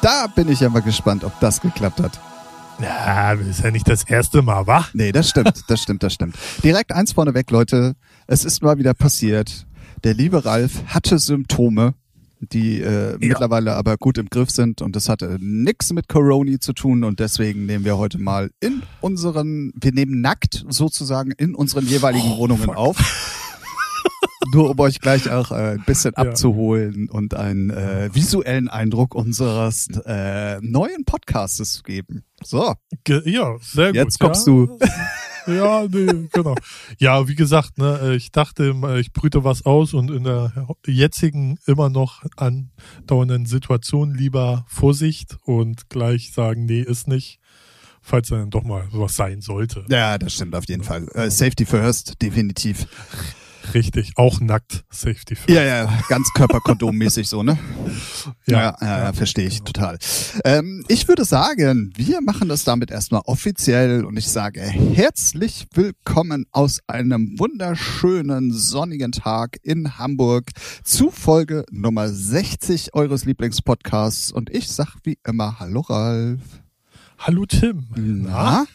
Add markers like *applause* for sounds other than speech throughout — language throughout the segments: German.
Da bin ich ja mal gespannt, ob das geklappt hat. Ja, ist ja nicht das erste Mal, wa? Nee, das stimmt, das stimmt, das stimmt. Direkt eins vorneweg, Leute. Es ist mal wieder passiert. Der liebe Ralf hatte Symptome, die äh, ja. mittlerweile aber gut im Griff sind und das hatte nichts mit Corona zu tun und deswegen nehmen wir heute mal in unseren, wir nehmen nackt sozusagen in unseren jeweiligen oh, Wohnungen fuck. auf. Nur um euch gleich auch äh, ein bisschen ja. abzuholen und einen äh, visuellen Eindruck unseres äh, neuen Podcasts zu geben. So. Ja, sehr gut. Jetzt kommst ja. du. *laughs* Ja, nee, genau. Ja, wie gesagt, ne, äh, ich dachte, ich brüte was aus und in der jetzigen immer noch andauernden Situation lieber Vorsicht und gleich sagen, nee, ist nicht falls dann doch mal sowas sein sollte. Ja, das stimmt auf jeden Fall. Uh, Safety first, definitiv. Richtig, auch nackt Safety first. Ja, ja, ganz Körperkondom-mäßig so, ne? Ja, ja, ja, ja verstehe ich genau. total. Ähm, ich würde sagen, wir machen das damit erstmal offiziell und ich sage herzlich willkommen aus einem wunderschönen sonnigen Tag in Hamburg zu Folge Nummer 60 eures Lieblingspodcasts und ich sag wie immer Hallo Ralf. Hallo Tim. Na?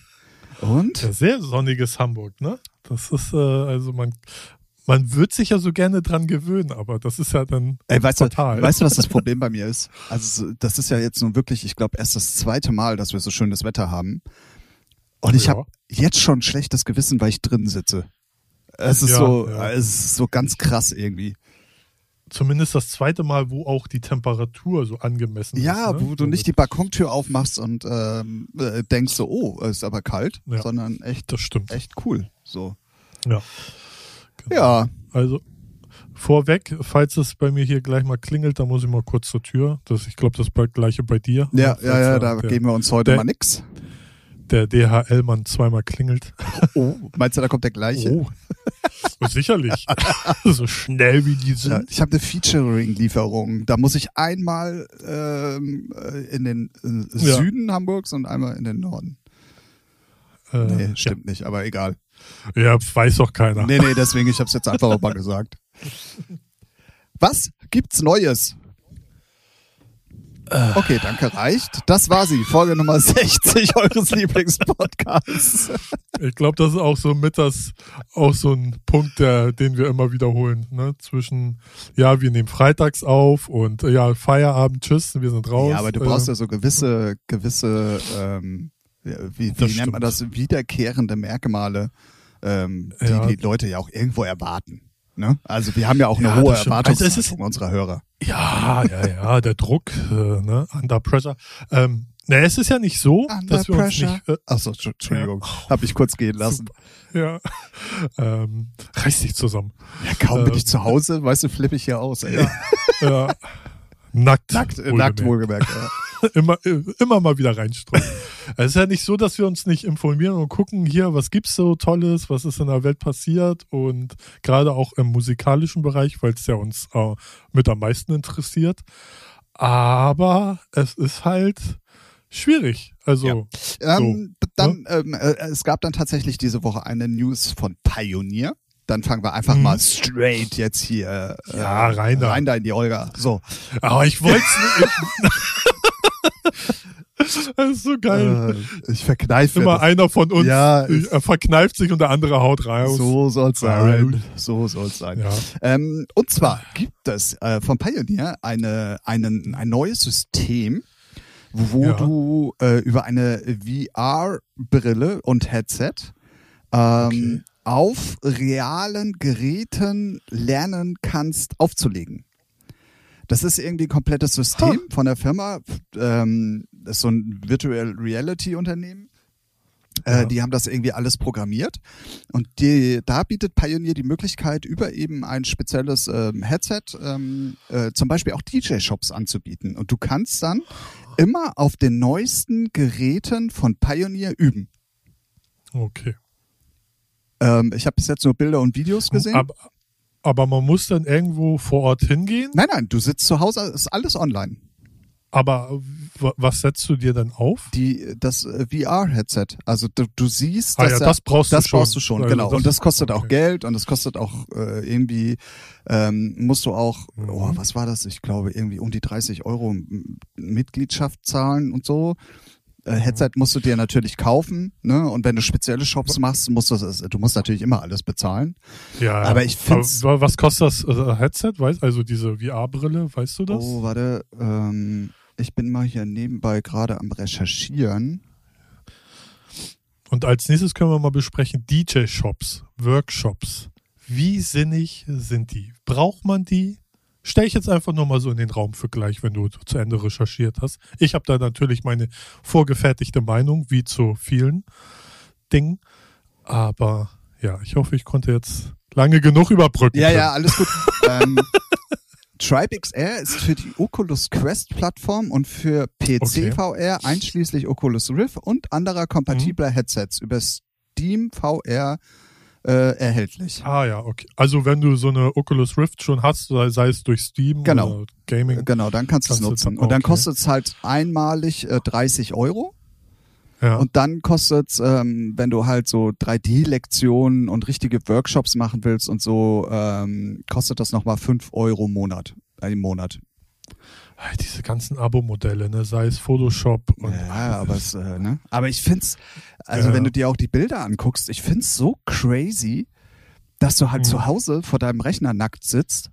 Und? Sehr sonniges Hamburg, ne? Das ist äh, also man man wird sich ja so gerne dran gewöhnen, aber das ist ja dann Ey, weißt total. Du, weißt du, was das *laughs* Problem bei mir ist? Also das ist ja jetzt nun wirklich, ich glaube, erst das zweite Mal, dass wir so schönes Wetter haben. Und ich ja. habe jetzt schon schlechtes Gewissen, weil ich drin sitze. Es ist ja, so, ja. es ist so ganz krass irgendwie. Zumindest das zweite Mal, wo auch die Temperatur so angemessen ja, ist. Ja, ne? wo du nicht die Balkontür aufmachst und ähm, äh, denkst so, oh, es ist aber kalt, sondern echt, das stimmt. echt cool. So. Ja. Genau. Ja. Also vorweg, falls es bei mir hier gleich mal klingelt, dann muss ich mal kurz zur Tür. Das, ich glaube, das gleiche bei dir. Ja, ja, ja, da der, geben wir uns heute der, mal nix. Der DHL-Mann zweimal klingelt. Oh, meinst du, da kommt der gleiche? Oh. Sicherlich. *laughs* so schnell wie die sind. Ja, ich habe eine Featuring-Lieferung. Da muss ich einmal ähm, äh, in den äh, Süden ja. Hamburgs und einmal in den Norden. Äh, nee, stimmt ja. nicht, aber egal. Ja, weiß doch keiner. Nee, nee, deswegen, ich habe es jetzt einfach mal gesagt. Was gibt's Neues? Äh. Okay, danke, reicht. Das war sie, Folge Nummer 60 eures Lieblingspodcasts. Ich glaube, das ist auch so mit das, auch so ein Punkt, der, den wir immer wiederholen, ne? Zwischen, ja, wir nehmen freitags auf und ja, Feierabend, tschüss, wir sind raus. Ja, aber du brauchst ja so gewisse, gewisse, ähm, wie, wie nennt man das, wiederkehrende Merkmale, ähm, die ja. die Leute ja auch irgendwo erwarten. Ne? Also wir haben ja auch eine ja, hohe Erwartungshaltung also unserer Hörer. Ja, ja, ja, der Druck, äh, ne? under pressure. Ähm, na, es ist ja nicht so, Under dass wir pressure. uns nicht. Äh, Achso, Entschuldigung, ja. habe ich kurz gehen lassen. Super. Ja, ähm, reiß dich zusammen. Ja, kaum ähm, bin ich zu Hause, weißt du, flippe ich hier aus. Ey. Ja, ja. *laughs* Nackt. Nackt, wohlgemerkt. nackt wohlgemerkt. Ja. *laughs* immer, immer mal wieder reinstreuen. *laughs* es ist ja nicht so, dass wir uns nicht informieren und gucken, hier, was gibt's so Tolles, was ist in der Welt passiert und gerade auch im musikalischen Bereich, weil es ja uns äh, mit am meisten interessiert. Aber es ist halt schwierig. Also ja. ähm, so, dann, ne? ähm, äh, es gab dann tatsächlich diese Woche eine News von Pioneer. Dann fangen wir einfach mhm. mal straight jetzt hier äh, ja, rein, da. rein da in die Olga. So. Aber ich wollte nicht. *laughs* *laughs* Das ist so geil. Äh, ich verkneife Immer das. einer von uns ja, er verkneift sich und der andere haut raus. So soll's sein. So soll's sein. Ja. Ähm, und zwar gibt es äh, von Pioneer eine, einen, ein neues System, wo ja. du äh, über eine VR-Brille und Headset ähm, okay. auf realen Geräten lernen kannst aufzulegen. Das ist irgendwie ein komplettes System huh. von der Firma. Ähm, das ist so ein Virtual Reality Unternehmen. Äh, ja. Die haben das irgendwie alles programmiert. Und die, da bietet Pioneer die Möglichkeit, über eben ein spezielles ähm, Headset ähm, äh, zum Beispiel auch DJ-Shops anzubieten. Und du kannst dann immer auf den neuesten Geräten von Pioneer üben. Okay. Ähm, ich habe bis jetzt nur Bilder und Videos gesehen. Aber, aber man muss dann irgendwo vor Ort hingehen? Nein, nein, du sitzt zu Hause, ist alles online. Aber was setzt du dir dann auf? Die, das äh, VR-Headset. Also du, du siehst, ah, ja, da, das brauchst das du schon. brauchst du schon, also genau. Das, und das kostet okay. auch Geld und das kostet auch äh, irgendwie, ähm, musst du auch, Mhm. oh, was war das? Ich glaube irgendwie um die 30 Euro Mitgliedschaft zahlen und so. Mhm. Äh, Headset musst du dir natürlich kaufen, ne? Und wenn du spezielle Shops machst, musst du du musst natürlich immer alles bezahlen. Ja, Aber ich Aber was kostet das äh, Headset? Weißt, also diese VR-Brille, weißt du das? Oh, warte, ähm, ich bin mal hier nebenbei gerade am Recherchieren. Und als nächstes können wir mal besprechen DJ-Shops, Workshops. Wie sinnig sind die? Braucht man die? Stell ich jetzt einfach nur mal so in den Raum für gleich, wenn du zu Ende recherchiert hast. Ich habe da natürlich meine vorgefertigte Meinung, wie zu vielen Dingen. Aber ja, ich hoffe, ich konnte jetzt lange genug überbrücken. Ja, können. ja, alles gut. *laughs* ähm, Tribe XR ist für die Oculus Quest Plattform und für PC Okay. VR einschließlich Oculus Rift und anderer kompatibler Mhm. Headsets über Steam VR äh, erhältlich. Ah ja, okay. Also wenn du so eine Oculus Rift schon hast, sei, sei es durch Steam Genau. oder Gaming. Genau, dann kannst du es Kannst du nutzen. dann- Und dann okay. kostet es halt einmalig äh, 30 Euro. Ja. Und dann kostet es, ähm, wenn du halt so 3D-Lektionen und richtige Workshops machen willst und so, ähm, kostet das nochmal 5 Euro im Monat. Äh, Im Monat. Ah, Diese ganzen Abo-Modelle, ne? sei es Photoshop und Ja, aber es, äh, ne? Aber ich find's, also Ja. wenn du dir auch die Bilder anguckst, ich find's so crazy, dass du halt Mhm. zu Hause vor deinem Rechner nackt sitzt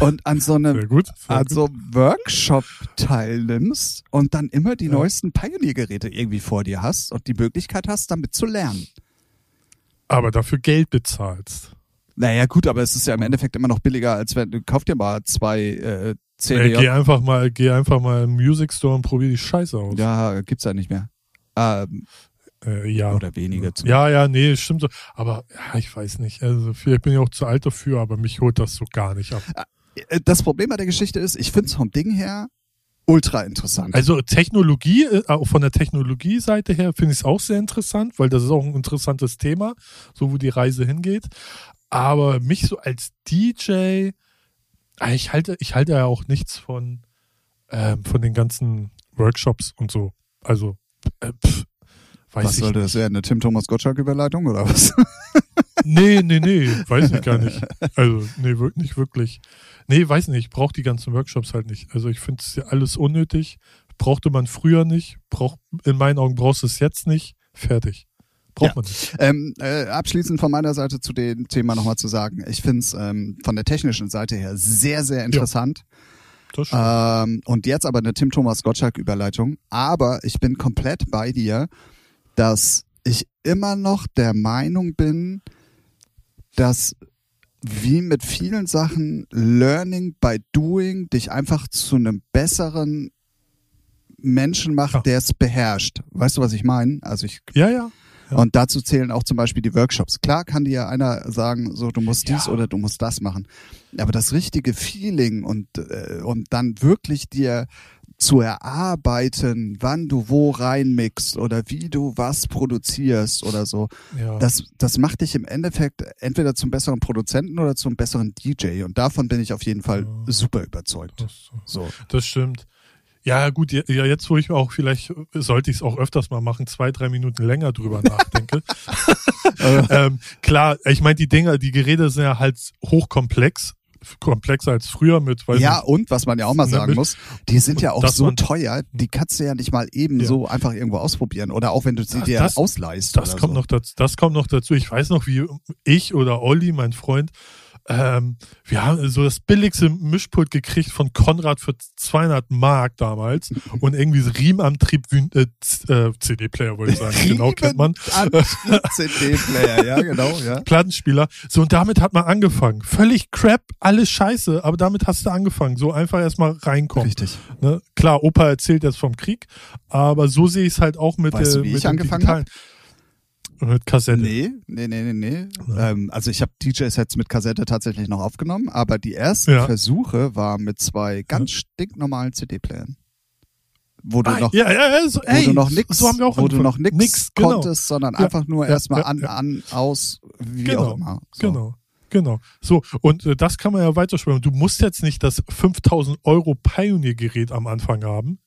und an so einem sehr gut. Sehr an gut. so einem Workshop teilnimmst und dann immer die Ja. neuesten Pioneer-Geräte irgendwie vor dir hast und die Möglichkeit hast, damit zu lernen. Aber dafür Geld bezahlst. Naja, gut, aber es ist ja im Endeffekt immer noch billiger, als wenn du kauf dir mal zwei äh, Äh, CDJ. geh einfach mal, geh einfach mal im Music Store und probier die Scheiße aus. ja, gibt's ja nicht mehr. Ähm, Äh, ja. Oder wenige. Zum Ja, ja, nee, stimmt so. Aber ja, ich weiß nicht. Also vielleicht bin ich auch zu alt dafür, aber mich holt das so gar nicht ab. Äh, Das Problem bei der Geschichte ist, ich finde es vom Ding her ultra interessant. Also Technologie, äh, auch von der Technologie-Seite her finde ich es auch sehr interessant, weil das ist auch ein interessantes Thema, so wo die Reise hingeht. Aber mich so als DJ, ich halte, ich halte ja auch nichts von, ähm, von den ganzen Workshops und so. Also, äh, pff, weiß was ich sollte das werden? Eine Tim Thomas Gottschalk-Überleitung oder was? Nee, nee, nee, weiß ich gar nicht. Also, nee, wirklich nicht wirklich. Nee, weiß nicht, ich brauche die ganzen Workshops halt nicht. Also ich finde es ja alles unnötig. Brauchte man früher nicht. Brauch, in meinen Augen brauchst du es jetzt nicht. Fertig. Braucht Ja. man nicht. Ähm, äh, abschließend von meiner Seite zu dem Thema nochmal zu sagen, ich finde es ähm, von der technischen Seite her sehr, sehr interessant. Stimmt. Ähm, und jetzt aber eine Tim Thomas Gottschalk-Überleitung. Aber ich bin komplett bei dir, dass ich immer noch der Meinung bin, dass wie mit vielen Sachen Learning by Doing dich einfach zu einem besseren Menschen macht, Ja. der es beherrscht. Weißt du, was ich meine? Also ich ja, ja. Ja. und dazu zählen auch zum Beispiel die Workshops. Klar kann dir einer sagen, so du musst dies Ja. oder du musst das machen. Aber das richtige Feeling und, äh, und dann wirklich dir zu erarbeiten, wann du wo reinmixst oder wie du was produzierst oder so, ja. das, das macht dich im Endeffekt entweder zum besseren Produzenten oder zum besseren DJ. Und davon bin ich auf jeden Fall Ja. super überzeugt. das, So. das stimmt. Ja, gut, ja, jetzt, wo ich auch vielleicht, sollte ich es auch öfters mal machen, zwei, drei Minuten länger drüber nachdenke. *laughs* *laughs* ähm, klar, ich meine, die Dinger, die Geräte sind ja halt hochkomplex, komplexer als früher mit, Ja, nicht, und was man ja auch mal Ne, sagen mit- muss, die sind ja auch so man- teuer, die kannst du ja nicht mal eben Ja. so einfach irgendwo ausprobieren. Oder auch wenn du sie dir das- ausleihst. Das kommt so. noch dazu. Das kommt noch dazu. Ich weiß noch, wie ich oder Olli, mein Freund, ähm, wir haben so das billigste Mischpult gekriegt von Konrad für 200 Mark damals *laughs* und irgendwie so Riemenantrieb äh, äh, CD-Player wollte ich sagen. genau kennt man. *laughs* CD-Player, ja, genau, ja. Plattenspieler. So, und damit hat man angefangen. Völlig crap, alles scheiße, aber damit hast du angefangen. So einfach erstmal reinkommen. Richtig. Ne? Klar, Opa erzählt jetzt vom Krieg, aber so sehe ich es halt auch mit Weißt der du, wie mit ich dem angefangen Digitalen. Mit Kassette. Nee, nee, nee, nee, nee. Ja. Ähm, also ich habe DJ-Sets mit Kassette tatsächlich noch aufgenommen, aber die ersten Ja. Versuche waren mit zwei ganz stinknormalen CD-Playern. Wo du Ah, noch, ja, ja, ja, so, wo ey, du noch nix, so wo du noch nix, Nix, genau. konntest, sondern Ja, einfach nur ja, erstmal ja, an, ja. an, aus, wie Genau, auch immer. So. Genau. Genau. So, und äh, das kann man ja weiterspielen. Du musst jetzt nicht das 5000 Euro Pioneer-Gerät am Anfang haben.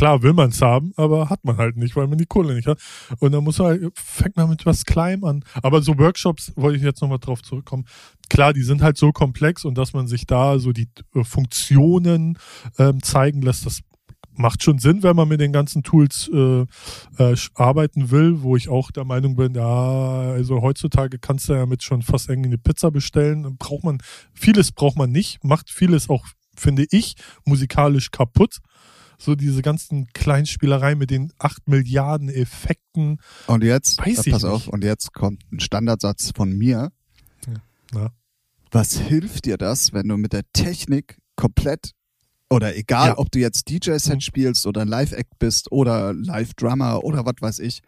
Klar will man es haben, aber hat man halt nicht, weil man die Kohle nicht hat. Und dann muss man halt, fängt man mit was Kleinem an. Aber so Workshops, wollte ich jetzt nochmal drauf zurückkommen. Klar, die sind halt so komplex und dass man sich da so die äh, Funktionen ähm, zeigen lässt, das macht schon Sinn, wenn man mit den ganzen Tools äh, äh, arbeiten will, wo ich auch der Meinung bin, ja, also heutzutage kannst du ja mit schon fast irgendwie eine Pizza bestellen. Braucht man, vieles braucht man nicht, macht vieles auch, finde ich, musikalisch kaputt. So diese ganzen Kleinspielereien mit den acht Milliarden Effekten. Und jetzt, Weiß pass auf, und jetzt kommt ein Standardsatz von mir. Ja. Was hilft dir das, wenn du mit der Technik komplett oder egal, ja. ob du jetzt DJ-Set mhm. spielst oder Live-Act bist oder Live-Drummer oder was weiß ich.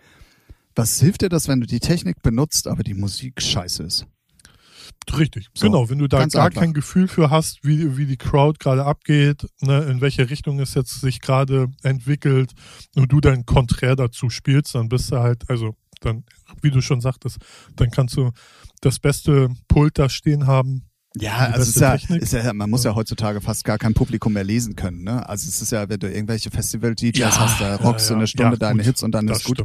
Was hilft dir das, wenn du die Technik benutzt, aber die Musik scheiße ist? Richtig, so, genau. Wenn du da gar einfach. kein Gefühl für hast, wie, wie die Crowd gerade abgeht, ne, in welche Richtung es jetzt sich gerade entwickelt und du dann konträr dazu spielst, dann bist du halt, also dann, wie du schon sagtest, dann kannst du das beste Pult da stehen haben, ja, also ist ja, ist ja, man muss ja. ja. heutzutage fast gar kein Publikum mehr lesen können. Ne? Also es ist ja, wenn du irgendwelche Festival-DJs ja, hast, da rockst du eine Stunde deine Hits und dann ist gut.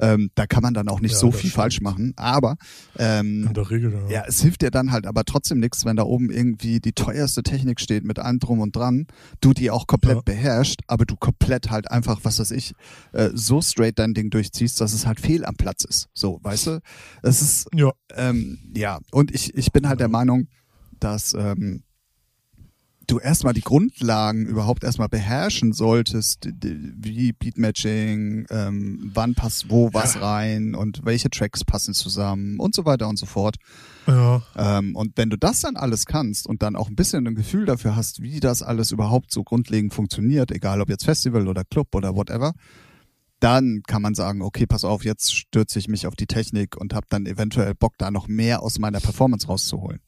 Ähm, da kann man dann auch nicht so viel stimmt. falsch machen. Aber ähm, In der Regel, ja. ja, es hilft dir dann halt aber trotzdem nichts, wenn da oben irgendwie die teuerste Technik steht mit allem drum und dran, du die auch komplett ja. beherrschst, aber du komplett halt einfach, was weiß ich, äh, so straight dein Ding durchziehst, dass es halt fehl am Platz ist. So, weißt du? Es ist ja, ähm, ja. und ich, ich bin halt der Meinung, dass ähm, du erstmal die Grundlagen überhaupt erstmal beherrschen solltest, wie Beatmatching, ähm, wann passt wo was ja. rein und welche Tracks passen zusammen und so weiter und so fort. Ja. Ähm, und wenn du das dann alles kannst und dann auch ein bisschen ein Gefühl dafür hast, wie das alles überhaupt so grundlegend funktioniert, egal ob jetzt Festival oder Club oder whatever, dann kann man sagen, okay, pass auf, jetzt stürze ich mich auf die Technik und habe dann eventuell Bock, da noch mehr aus meiner Performance rauszuholen.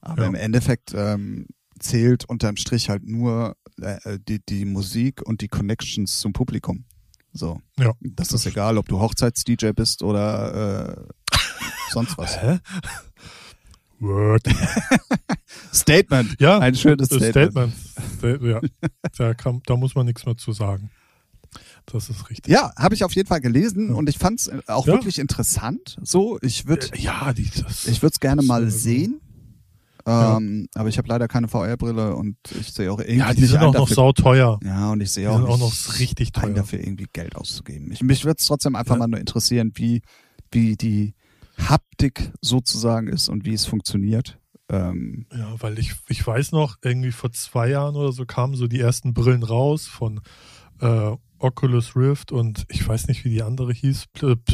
Aber ja. im Endeffekt ähm, zählt unterm Strich halt nur äh, die, die Musik und die Connections zum Publikum. So. Ja. Das, das ist egal, ob du Hochzeits-DJ bist oder äh, sonst was. Hä? Word. *laughs* Statement. Ja. Ein schönes Statement. Statement. ja. Da, kann, da muss man nichts mehr zu sagen. Das ist richtig. Ja, habe ich auf jeden Fall gelesen ja. und ich fand es auch ja. wirklich interessant. So, ich würde, äh, ja, die, ich würde es gerne mal sehen. Ähm, ja. Aber ich habe leider keine VR-Brille und ich sehe auch irgendwie. Ja, die sind auch noch sau teuer. Ja, und ich sehe auch, auch noch richtig teuer. dafür irgendwie Geld auszugeben. Ich, mich würde es trotzdem einfach ja. mal nur interessieren, wie, wie die Haptik sozusagen ist und wie es funktioniert. Ähm, ja, weil ich, ich weiß noch, irgendwie vor zwei Jahren oder so kamen so die ersten Brillen raus von äh, Oculus Rift und ich weiß nicht, wie die andere hieß.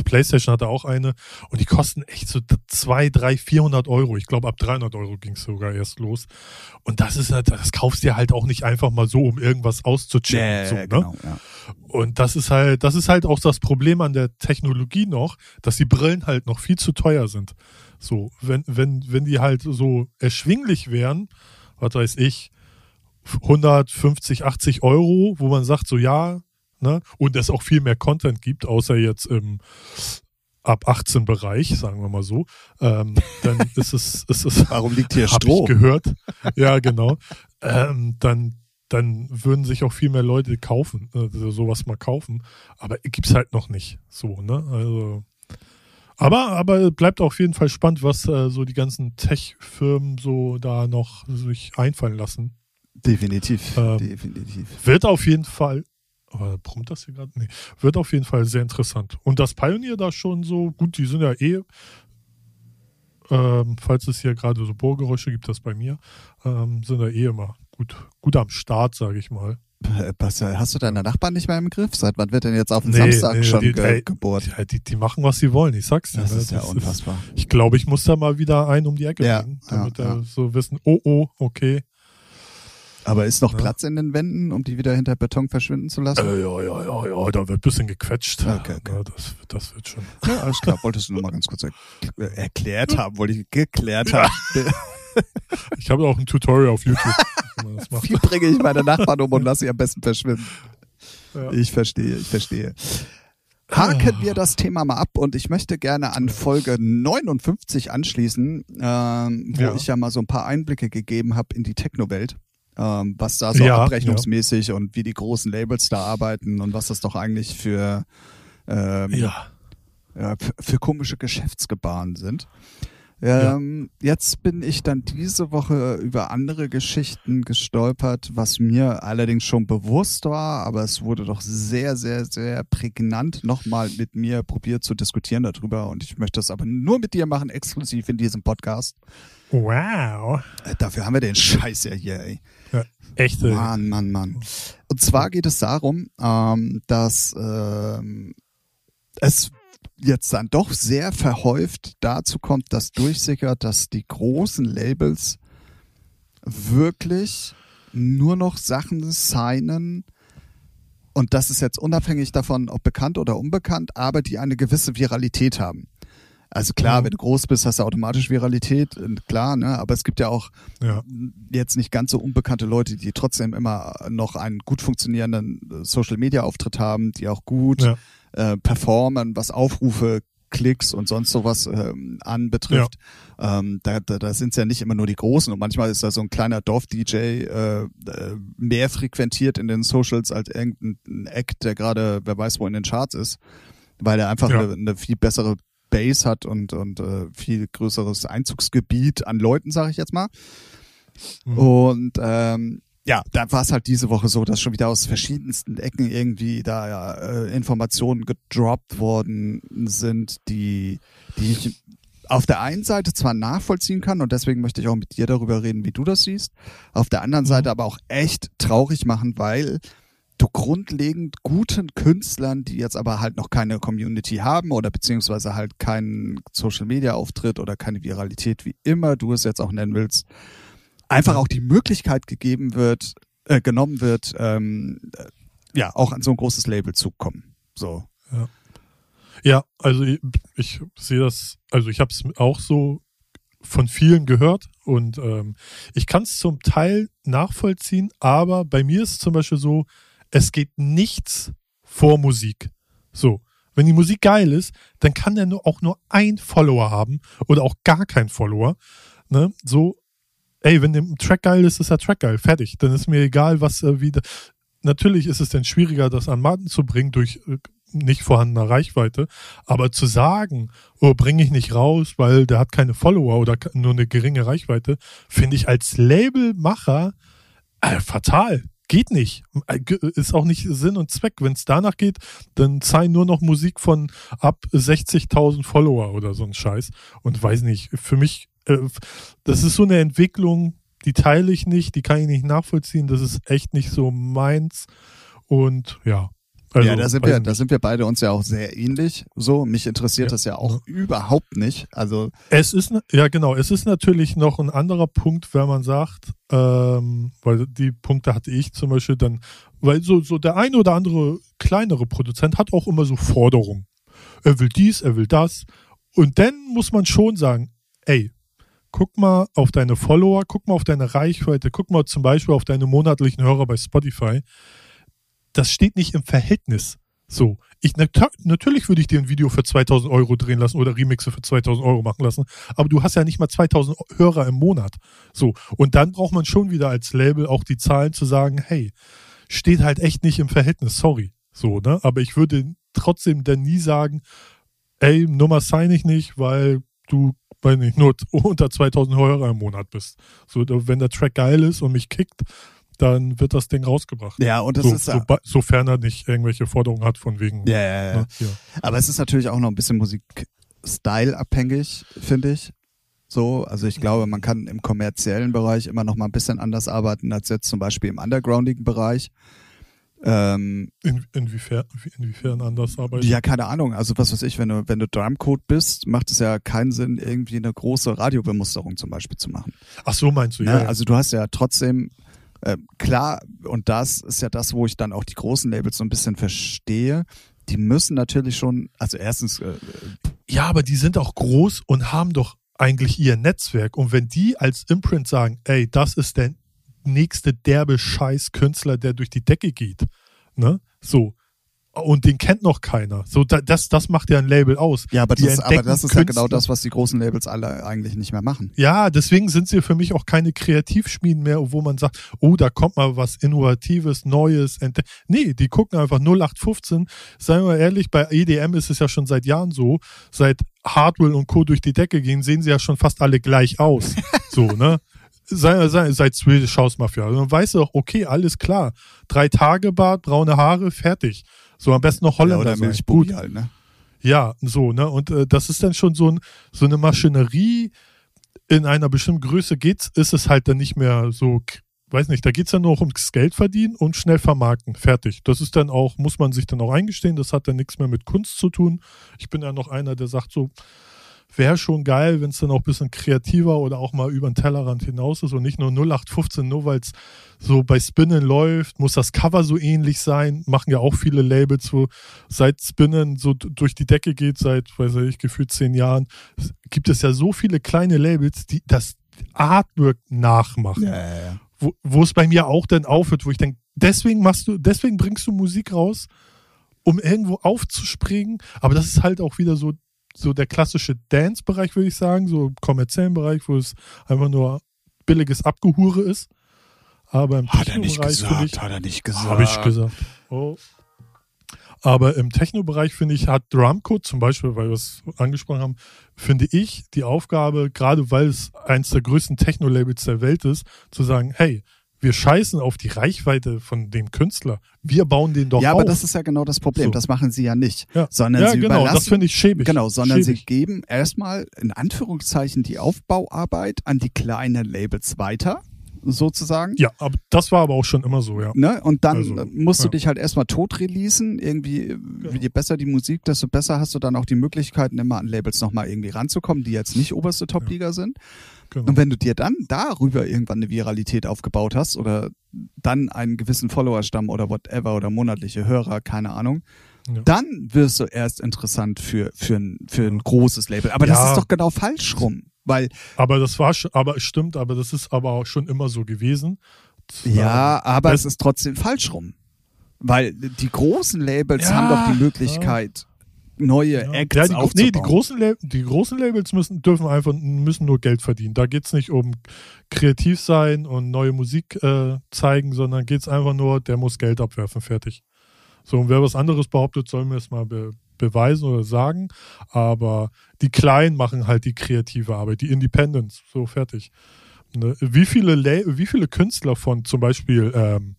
PlayStation hatte auch eine und die kosten echt so 2, 3, 400 Euro. Ich glaube, ab 300 Euro ging es sogar erst los. Und das ist halt, das kaufst du dir halt auch nicht einfach mal so, um irgendwas auszuchecken. Nee, so, ne? genau, ja. Und das ist halt, das ist halt auch das Problem an der Technologie noch, dass die Brillen halt noch viel zu teuer sind. So, wenn, wenn, wenn die halt so erschwinglich wären, was weiß ich, 150, 80 Euro, wo man sagt, so ja, Ne? Und es auch viel mehr Content gibt, außer jetzt im ab 18 Bereich, sagen wir mal so, ähm, dann *laughs* ist es, ist es Warum liegt hier Stroh? Ich gehört. Ja, genau. Ähm, dann, dann würden sich auch viel mehr Leute kaufen, also sowas mal kaufen. Aber gibt's halt noch nicht so, ne? Also. Aber, aber bleibt auf jeden Fall spannend, was äh, so die ganzen Tech-Firmen so da noch sich einfallen lassen. Definitiv, ähm, definitiv. Wird auf jeden Fall aber brummt das hier gerade? Nee. Wird auf jeden Fall sehr interessant. Und das Pioneer da schon so, gut, die sind ja eh, ähm, falls es hier gerade so Bohrgeräusche gibt, das bei mir, ähm, sind da eh immer gut, gut am Start, sage ich mal. Was, hast du deine Nachbarn nicht mehr im Griff? Seit wann wird denn jetzt auf dem nee, Samstag nee, schon die, ge gebohrt? Die, die, die, machen, was sie wollen, ich sag's dir. Das ne? ist ja das unfassbar. Ist, ich glaube, ich muss da mal wieder ein um die Ecke ja, bringen, damit ja, ja. so wissen, oh, oh, okay, aber ist noch ja. Platz in den Wänden, um die wieder hinter Beton verschwinden zu lassen? Äh, ja, ja, ja, ja, da wird ein bisschen gequetscht. Okay, okay. Ja, das, das wird schon. Ja, alles klar. Wolltest du nur mal ganz kurz er erklärt haben, wollte ich geklärt haben. *laughs* ich habe auch ein Tutorial auf YouTube. *laughs* Wie bringe ich meine Nachbarn um und lasse sie am besten verschwinden? Ich verstehe, ich verstehe. haken wir das Thema mal ab und ich möchte gerne an Folge 59 anschließen, ähm, wo ja. ich ja mal so ein paar Einblicke gegeben habe in die Techno-Welt. Ähm, was da so ja, abrechnungsmäßig ja. und wie die großen Labels da arbeiten und was das doch eigentlich für, ähm, ja. für komische Geschäftsgebaren sind. Ähm, ja. Jetzt bin ich dann diese Woche über andere Geschichten gestolpert, was mir allerdings schon bewusst war, aber es wurde doch sehr, sehr, sehr prägnant nochmal mit mir probiert zu diskutieren darüber und ich möchte das aber nur mit dir machen, exklusiv in diesem Podcast. Wow. Äh, dafür haben wir den Scheiß ja hier, ey. Ja, echt. Mann, Mann, Mann. Und zwar geht es darum, ähm, dass ähm, es jetzt dann doch sehr verhäuft dazu kommt, dass durchsickert, dass die großen Labels wirklich nur noch Sachen signen, und das ist jetzt unabhängig davon, ob bekannt oder unbekannt, aber die eine gewisse Viralität haben. Also klar, mhm. wenn du groß bist, hast du automatisch Viralität, äh, klar, ne? Aber es gibt ja auch ja. jetzt nicht ganz so unbekannte Leute, die trotzdem immer noch einen gut funktionierenden äh, Social Media Auftritt haben, die auch gut ja äh, performen, was Aufrufe Klicks und sonst sowas ähm, anbetrifft. Ja. Ähm, da, da, da sind es ja nicht immer nur die Großen und manchmal ist da so ein kleiner Dorf-DJ äh, äh, mehr frequentiert in den Socials als irgendein Act, der gerade, wer weiß wo in den Charts ist, weil er einfach ja. eine, eine viel bessere Base hat und, und äh, viel größeres Einzugsgebiet an Leuten, sage ich jetzt mal. Mhm. Und ähm, ja, da war es halt diese Woche so, dass schon wieder aus verschiedensten Ecken irgendwie da ja, äh, Informationen gedroppt worden sind, die, die ich auf der einen Seite zwar nachvollziehen kann und deswegen möchte ich auch mit dir darüber reden, wie du das siehst, auf der anderen mhm. Seite aber auch echt traurig machen, weil du grundlegend guten Künstlern, die jetzt aber halt noch keine Community haben oder beziehungsweise halt keinen Social Media Auftritt oder keine Viralität, wie immer du es jetzt auch nennen willst, einfach auch die Möglichkeit gegeben wird, äh, genommen wird, ähm, äh, ja, auch an so ein großes Label zu kommen. So. Ja, ja also ich, ich sehe das, also ich habe es auch so von vielen gehört und ähm, ich kann es zum Teil nachvollziehen, aber bei mir ist es zum Beispiel so, es geht nichts vor Musik. So. Wenn die Musik geil ist, dann kann er nur auch nur ein Follower haben oder auch gar kein Follower. Ne? So, ey, wenn der Track geil ist, ist der Track geil. Fertig. Dann ist mir egal, was äh, wieder. Natürlich ist es dann schwieriger, das an Marken zu bringen durch äh, nicht vorhandener Reichweite. Aber zu sagen, oh, bringe ich nicht raus, weil der hat keine Follower oder nur eine geringe Reichweite, finde ich als Labelmacher äh, fatal. Geht nicht. Äh, ist auch nicht Sinn und Zweck. Wenn es danach geht, dann zeigen nur noch Musik von ab 60.000 Follower oder so ein Scheiß. Und weiß nicht, für mich äh, das ist so eine Entwicklung, die teile ich nicht, die kann ich nicht nachvollziehen. Das ist echt nicht so meins. Und ja. Also, ja, da sind wir, da sind wir beide uns ja auch sehr ähnlich. So, mich interessiert ja. das ja auch überhaupt nicht. Also es ist ja genau, es ist natürlich noch ein anderer Punkt, wenn man sagt, ähm, weil die Punkte hatte ich zum Beispiel dann, weil so so der eine oder andere kleinere Produzent hat auch immer so Forderungen. Er will dies, er will das, und dann muss man schon sagen, ey, guck mal auf deine Follower, guck mal auf deine Reichweite, guck mal zum Beispiel auf deine monatlichen Hörer bei Spotify. Das steht nicht im Verhältnis. So, ich natürlich würde ich dir ein Video für 2000 Euro drehen lassen oder Remixe für 2000 Euro machen lassen, aber du hast ja nicht mal 2000 Hörer im Monat. So, und dann braucht man schon wieder als Label auch die Zahlen zu sagen, hey, steht halt echt nicht im Verhältnis, sorry. So, ne? Aber ich würde trotzdem dann nie sagen, ey, Nummer sign ich nicht, weil du weil nicht nur *laughs* unter 2000 Hörer im Monat bist. So, wenn der Track geil ist und mich kickt, dann wird das Ding rausgebracht. Ja, und das so, ist so, sofern er nicht irgendwelche Forderungen hat von wegen. Ja, ja, ja. Ne, ja. Aber es ist natürlich auch noch ein bisschen Musik-Style abhängig, finde ich. So, also ich glaube, man kann im kommerziellen Bereich immer noch mal ein bisschen anders arbeiten als jetzt zum Beispiel im undergroundigen Bereich. Ähm, In, inwiefern, inwiefern anders arbeiten? Ja, keine Ahnung. Also was weiß ich, wenn du, wenn du Drumcode bist, macht es ja keinen Sinn, irgendwie eine große Radiobemusterung zum Beispiel zu machen. Ach so, meinst du, ne? ja. Also du hast ja trotzdem, äh, klar, und das ist ja das, wo ich dann auch die großen Labels so ein bisschen verstehe, die müssen natürlich schon, also erstens. Äh, ja, aber die sind auch groß und haben doch eigentlich ihr Netzwerk. Und wenn die als Imprint sagen, ey, das ist der nächste derbe Scheiß-Künstler, der durch die Decke geht. Ne? So. Und den kennt noch keiner. So, das, das macht ja ein Label aus. Ja, aber das, aber das ist Künstler. ja genau das, was die großen Labels alle eigentlich nicht mehr machen. Ja, deswegen sind sie für mich auch keine Kreativschmieden mehr, wo man sagt, oh, da kommt mal was Innovatives, Neues. Nee, die gucken einfach 0815. Seien wir ehrlich, bei EDM ist es ja schon seit Jahren so, seit Hardwell und Co. durch die Decke gehen, sehen sie ja schon fast alle gleich aus. *laughs* so, ne? sei, sei, seit Swedish House Mafia. Dann weißt du auch, okay, alles klar. Drei Tage Bart, braune Haare, fertig. So am besten noch Holländer. Ja, oder Milchbubi halt, ne? Ja, so, ne? Und äh, das ist dann schon so, ein, so eine Maschinerie. In einer bestimmten Größe geht's, ist es halt dann nicht mehr so, weiß nicht, da geht's dann nur noch ums Geld verdienen und schnell vermarkten. Fertig. Das ist dann auch, muss man sich dann auch eingestehen, das hat dann nichts mehr mit Kunst zu tun. Ich bin ja noch einer, der sagt so, wäre schon geil, wenn es dann auch ein bisschen kreativer oder auch mal über den Tellerrand hinaus ist und nicht nur 0815, nur weil es so bei Spinnen läuft, muss das Cover so ähnlich sein. Machen ja auch viele Labels, wo seit Spinnen so durch die Decke geht, seit, weiß ich, gefühlt zehn Jahren, gibt es ja so viele kleine Labels, die das Artwork nachmachen. Ja, ja, ja. Wo, wo es bei mir auch dann aufhört, wo ich denke, deswegen machst du, deswegen bringst du Musik raus, um irgendwo aufzuspringen. Aber das ist halt auch wieder so so der klassische Dance-Bereich, würde ich sagen, so kommerziellen Bereich, wo es einfach nur billiges Abgehure ist. Aber im hat er nicht gesagt, ich, hat er nicht gesagt. Habe ich gesagt. Oh. Aber im Techno-Bereich finde ich, hat Drumcode zum Beispiel, weil wir es angesprochen haben, finde ich die Aufgabe, gerade weil es eins der größten Techno-Labels der Welt ist, zu sagen, hey, wir scheißen auf die Reichweite von dem Künstler. Wir bauen den doch Ja, aber das ist ja genau das Problem. So. Das machen sie ja nicht. Ja, sondern ja sie genau, überlassen, das finde ich schäbig. Genau, sondern schäbig. sie geben erstmal in Anführungszeichen die Aufbauarbeit an die kleinen Labels weiter sozusagen. Ja, aber das war aber auch schon immer so, ja. Ne? Und dann also, musst du ja. dich halt erstmal tot releasen. Irgendwie, genau. je besser die Musik, desto besser hast du dann auch die Möglichkeiten, immer an Labels nochmal irgendwie ranzukommen, die jetzt nicht oberste Top-Liga ja. sind. Genau. Und wenn du dir dann darüber irgendwann eine Viralität aufgebaut hast oder dann einen gewissen Followerstamm oder whatever oder monatliche Hörer, keine Ahnung, ja. dann wirst du erst interessant für, für, ein, für ein großes Label. Aber ja. das ist doch genau falsch rum. Weil aber das war schon, aber stimmt, aber das ist aber auch schon immer so gewesen. Ja, aber es ist trotzdem falsch rum. Weil die großen Labels ja, haben doch die Möglichkeit, neue ja. Acts ja, die, aufzubauen. Nee, die großen, die großen Labels müssen, dürfen einfach, müssen nur Geld verdienen. Da geht es nicht um kreativ sein und neue Musik äh, zeigen, sondern geht es einfach nur, der muss Geld abwerfen, fertig. So, und wer was anderes behauptet, soll mir es mal be beweisen oder sagen. Aber die Kleinen machen halt die kreative Arbeit, die Independence, so fertig. Ne? Wie, viele wie viele Künstler von zum Beispiel ähm,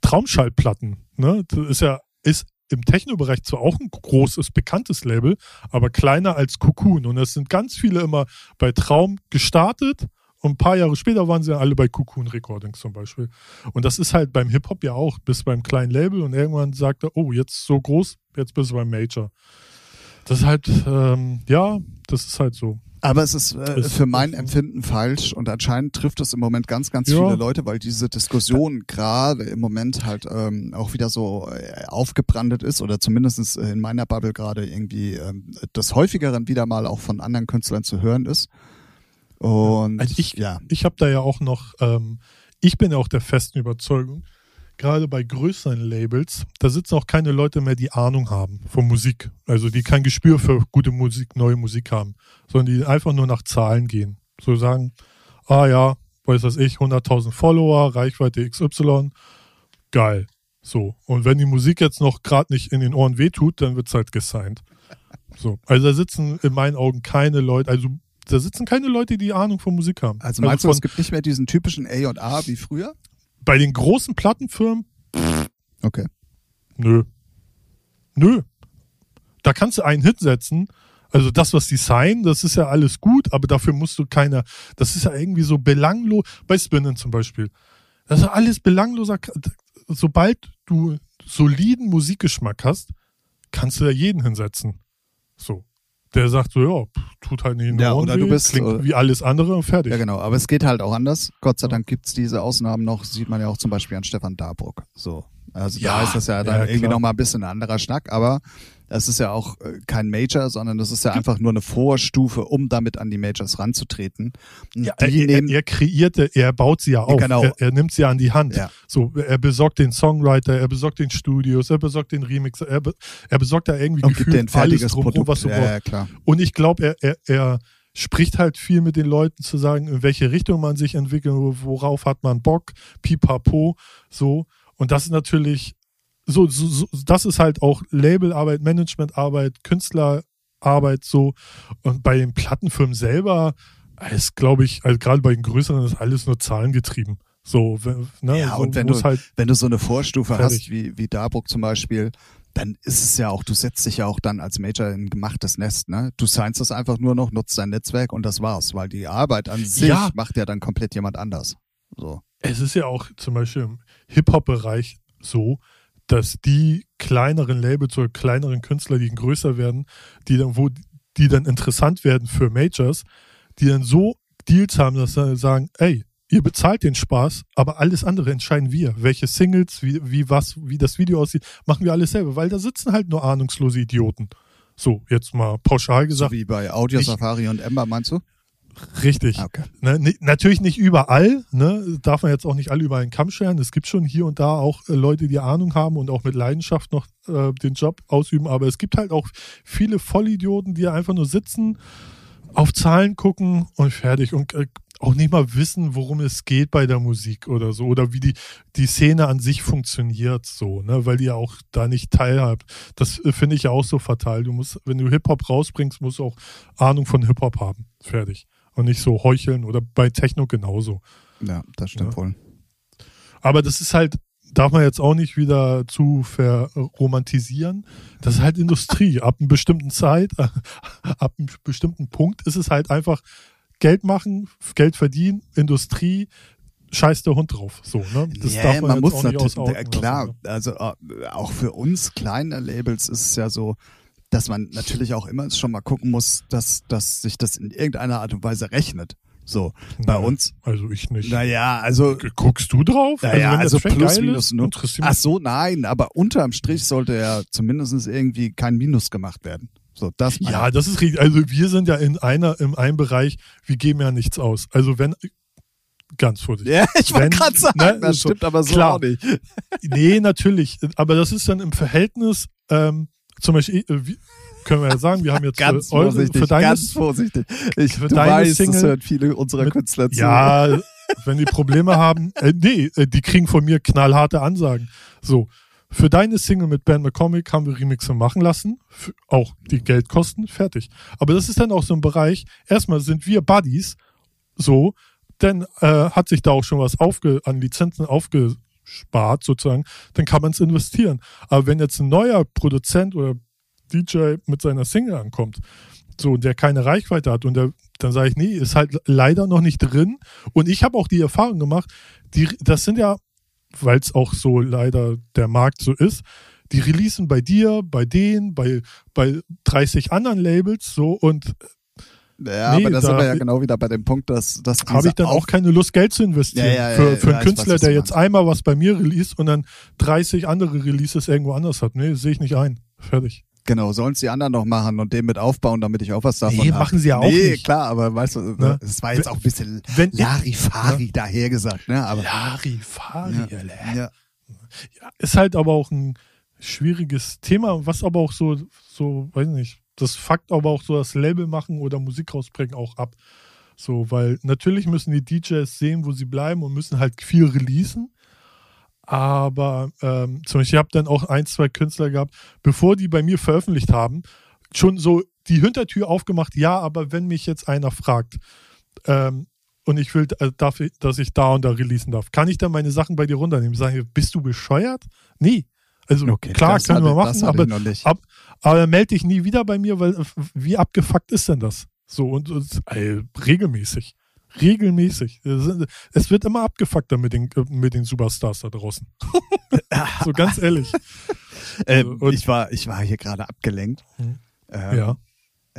Traumschallplatten, ne? Das ist ja, ist im Techno-Bereich zwar auch ein großes, bekanntes Label, aber kleiner als Cocoon. Und es sind ganz viele immer bei Traum gestartet und ein paar Jahre später waren sie alle bei Cocoon Recordings zum Beispiel. Und das ist halt beim Hip-Hop ja auch, bis beim kleinen Label und irgendwann sagt er, oh, jetzt so groß, jetzt bist du beim Major. Das ist halt, ähm, ja, das ist halt so. Aber es ist äh, für mein Empfinden falsch und anscheinend trifft es im Moment ganz, ganz ja. viele Leute, weil diese Diskussion gerade im Moment halt ähm, auch wieder so äh, aufgebrandet ist oder zumindest in meiner Bubble gerade irgendwie ähm, des häufigeren wieder mal auch von anderen Künstlern zu hören ist. Und also ich, ja. ich habe da ja auch noch, ähm, ich bin ja auch der festen Überzeugung, gerade bei größeren Labels, da sitzen auch keine Leute mehr, die Ahnung haben von Musik. Also die kein Gespür für gute Musik, neue Musik haben, sondern die einfach nur nach Zahlen gehen. So sagen, ah ja, weiß was ich, 100.000 Follower, Reichweite XY, geil. So. Und wenn die Musik jetzt noch gerade nicht in den Ohren wehtut, dann wird es halt gesigned. So. Also da sitzen in meinen Augen keine Leute, also da sitzen keine Leute, die Ahnung von Musik haben. Also meinst also von, du, es gibt nicht mehr diesen typischen A und A wie früher? Bei den großen Plattenfirmen? Okay. Nö. Nö. Da kannst du einen Hit setzen. Also das, was die sein, das ist ja alles gut, aber dafür musst du keiner. Das ist ja irgendwie so belanglos. Bei Spinnen zum Beispiel. Das ist alles belangloser. Sobald du soliden Musikgeschmack hast, kannst du da jeden hinsetzen. So der sagt so, ja, tut halt nicht in ja, oder du bist klingt äh, wie alles andere und fertig. Ja, genau, aber es geht halt auch anders. Gott sei Dank gibt's diese Ausnahmen noch, sieht man ja auch zum Beispiel an Stefan Dabruck. So. Also ja, da ist das ja dann ja, irgendwie nochmal ein bisschen ein anderer Schnack, aber das ist ja auch äh, kein Major, sondern das ist ja einfach nur eine Vorstufe, um damit an die Majors ranzutreten. Ja, er, er, er, kreierte, er baut sie ja auf. Genau. Er, er nimmt sie an die Hand. Ja. So, er besorgt den Songwriter, er besorgt den Studios, er besorgt den Remix, er, be, er besorgt da irgendwie Und gefühlt alles drumherum, was du ja, klar. Und ich glaube, er, er, er spricht halt viel mit den Leuten zu sagen, in welche Richtung man sich entwickelt, worauf hat man Bock, pipapo, so. Und das ist natürlich so, so, so, das ist halt auch Labelarbeit, Managementarbeit, Künstlerarbeit so. Und bei den Plattenfirmen selber ist, glaube ich, also gerade bei den größeren ist alles nur zahlengetrieben. So, ne, ja, so, und wenn du, halt wenn du so eine Vorstufe fertig. hast, wie, wie Darburg zum Beispiel, dann ist es ja auch, du setzt dich ja auch dann als Major in ein gemachtes Nest, ne? Du signst das einfach nur noch, nutzt dein Netzwerk und das war's, weil die Arbeit an sich ja. macht ja dann komplett jemand anders. So. Es ist ja auch zum Beispiel Hip-Hop-Bereich so, dass die kleineren Labels oder kleineren Künstler, die größer werden, die dann, wo die dann interessant werden für Majors, die dann so Deals haben, dass sie sagen, ey, ihr bezahlt den Spaß, aber alles andere entscheiden wir. Welche Singles, wie, wie was, wie das Video aussieht, machen wir alles selber, weil da sitzen halt nur ahnungslose Idioten. So, jetzt mal pauschal gesagt. So wie bei Audio Safari und Ember, meinst du? Richtig. Ah, okay. Ne, natürlich nicht überall, ne, darf man jetzt auch nicht alle über einen Kamm scheren. Es gibt schon hier und da auch äh, Leute, die Ahnung haben und auch mit Leidenschaft noch äh, den Job ausüben, aber es gibt halt auch viele Vollidioten, die einfach nur sitzen, auf Zahlen gucken und fertig und äh, auch nicht mal wissen, worum es geht bei der Musik oder so oder wie die, die Szene an sich funktioniert so, ne, weil ihr auch da nicht teilhabt. Das äh, finde ich ja auch so fatal. Du musst, wenn du Hip-Hop rausbringst, musst du auch Ahnung von Hip-Hop haben. Fertig und nicht so heucheln oder bei Techno genauso. Ja, das stimmt ja. wohl. Aber das ist halt, darf man jetzt auch nicht wieder zu verromantisieren. Das ist halt Industrie. *laughs* Ab einer bestimmten Zeit, *laughs* ab einem bestimmten Punkt ist es halt einfach Geld machen, Geld verdienen, Industrie, scheiß der Hund drauf. So, ne? Das yeah, darf man, man muss natürlich, klar, also äh, auch für uns kleine Labels ist es ja so, dass man natürlich auch immer schon mal gucken muss, dass, dass sich das in irgendeiner Art und Weise rechnet. So, bei naja, uns. Also ich nicht. Naja, also. Guckst du drauf? Naja, also, also plus minus nur. Ach so, nein, aber unterm Strich sollte ja zumindest irgendwie kein Minus gemacht werden. So, das ja, das ist richtig. Also wir sind ja in einer, im einen Bereich, wir geben ja nichts aus. Also wenn, ganz vorsichtig. Ja, ich wollte gerade sagen, ne, das so, stimmt aber so klar. auch nicht. nee, natürlich. Aber das ist dann im Verhältnis, ähm, zum Beispiel, äh, können wir ja sagen, wir haben jetzt ganz für, eure, für deine, ganz vorsichtig. Ich, für du weißt, Single, das hören viele unserer mit, Künstler zu. Ja, wenn die Probleme haben, äh, nee, äh, die kriegen von mir knallharte Ansagen. So, für deine Single mit Ben McCormick haben wir Remixe machen lassen, auch die Geldkosten, fertig. Aber das ist dann auch so ein Bereich, erstmal sind wir Buddies, so, dann äh, hat sich da auch schon was aufge, an Lizenzen aufge, spart sozusagen, dann kann man es investieren. Aber wenn jetzt ein neuer Produzent oder DJ mit seiner Single ankommt, so der keine Reichweite hat und der, dann sage ich, nee, ist halt leider noch nicht drin. Und ich habe auch die Erfahrung gemacht, die, das sind ja, weil es auch so leider der Markt so ist, die releasen bei dir, bei denen, bei, bei 30 anderen Labels so und ja, nee, aber da, sind wir ja genau wieder bei dem Punkt, dass, dass habe ich dann auch keine Lust, Geld zu investieren. Ja, ja, für, für einen Künstler, weiß, der jetzt einmal was bei mir release und dann 30 andere Releases irgendwo anders hat. Nee, sehe ich nicht ein. Fertig. Genau, sollen es die anderen noch machen und den mit aufbauen, damit ich auch was davon habe. Nee, machen sie ja auch nee, nicht. klar, aber weißt du, ne? es war jetzt auch ein bisschen Wenn, Larifari ja. dahergesagt. Ne? Aber, Larifari, ja. ja. ja. Ist halt aber auch ein schwieriges Thema, was aber auch so, so, weiß nicht, das fuckt aber auch so das Label machen oder Musik rausbringen auch ab. So, weil natürlich müssen die DJs sehen, wo sie bleiben und müssen halt viel releasen. Aber ähm, zum Beispiel, ich habe dann auch ein, zwei Künstler gehabt, bevor die bei mir veröffentlicht haben, schon so die Hintertür aufgemacht, ja, aber wenn mich jetzt einer fragt, ähm, und ich will, äh, darf, dass ich da und da releasen darf, kann ich dann meine Sachen bei dir runternehmen? Sage bist du bescheuert? Nee. Also okay, klar, können wir machen, aber, ab, aber melde dich nie wieder bei mir, weil wie abgefuckt ist denn das? So und, und ey, regelmäßig. Regelmäßig. Es wird immer abgefuckter mit den, mit den Superstars da draußen. *laughs* so ganz ehrlich. Ähm, ich, war, ich war hier gerade abgelenkt. Mhm. Ähm, ja.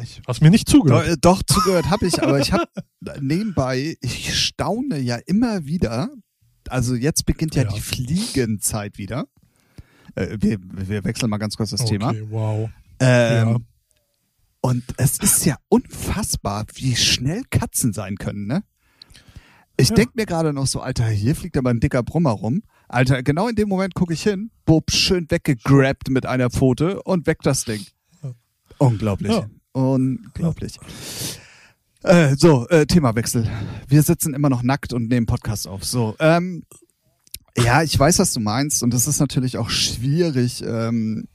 Ich, Hast mir nicht zugehört? Doch, doch zugehört habe ich, aber ich habe *laughs* nebenbei, ich staune ja immer wieder. Also jetzt beginnt ja, ja. die Fliegenzeit wieder. Äh, wir, wir wechseln mal ganz kurz das okay, Thema. Wow. Ähm, Ja. Und es ist ja unfassbar, wie schnell Katzen sein können, ne? Ich Ja. denk mir gerade noch so, Alter, hier fliegt aber ein dicker Brummer rum. Alter, genau in dem Moment gucke ich hin, Bob schön weggegrabt mit einer Pfote und weg das Ding. Ja. Unglaublich. Ja. Unglaublich. Äh, so, äh, Themawechsel. Wir sitzen immer noch nackt und nehmen Podcast auf. So, ähm, ja, ich weiß, was du meinst und das ist natürlich auch schwierig. Ähm,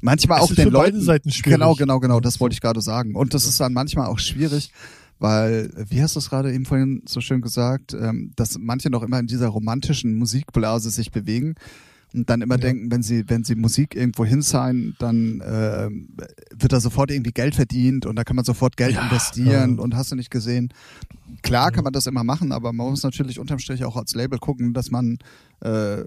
manchmal Es auch den Leuten. Seiten schwierig. Genau, genau, genau. Das wollte ich gerade sagen. Und das ist dann manchmal auch schwierig, weil, wie hast du es gerade eben vorhin so schön gesagt, ähm, dass manche noch immer in dieser romantischen Musikblase sich bewegen und dann immer Ja. denken, wenn sie, wenn sie Musik irgendwo hin sein, dann äh, wird da sofort irgendwie Geld verdient und da kann man sofort Geld Ja, investieren ja. und hast du nicht gesehen. Klar kann man das immer machen, aber man muss natürlich unterm Strich auch als Label gucken, dass man äh,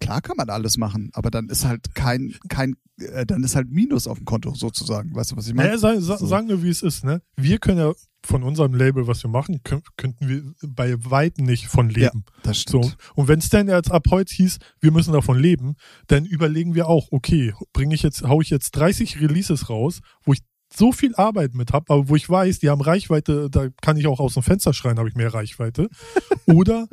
klar kann man alles machen, aber dann ist halt kein, kein, äh, dann ist halt Minus auf dem Konto sozusagen. Weißt du, was ich meine? Naja, sa sa So. sagen wir, wie es ist. Ne? Wir können ja von unserem Label, was wir machen, könnt, könnten wir bei Weitem nicht von leben. Das So. stimmt. Und wenn es dann jetzt ab heute hieß, wir müssen davon leben, dann überlegen wir auch, okay, bringe ich jetzt, hau ich jetzt 30 Releases raus, wo ich so viel Arbeit mit habe, aber wo ich weiß, die haben Reichweite, da kann ich auch aus dem Fenster schreien, habe ich mehr Reichweite. *laughs* Oder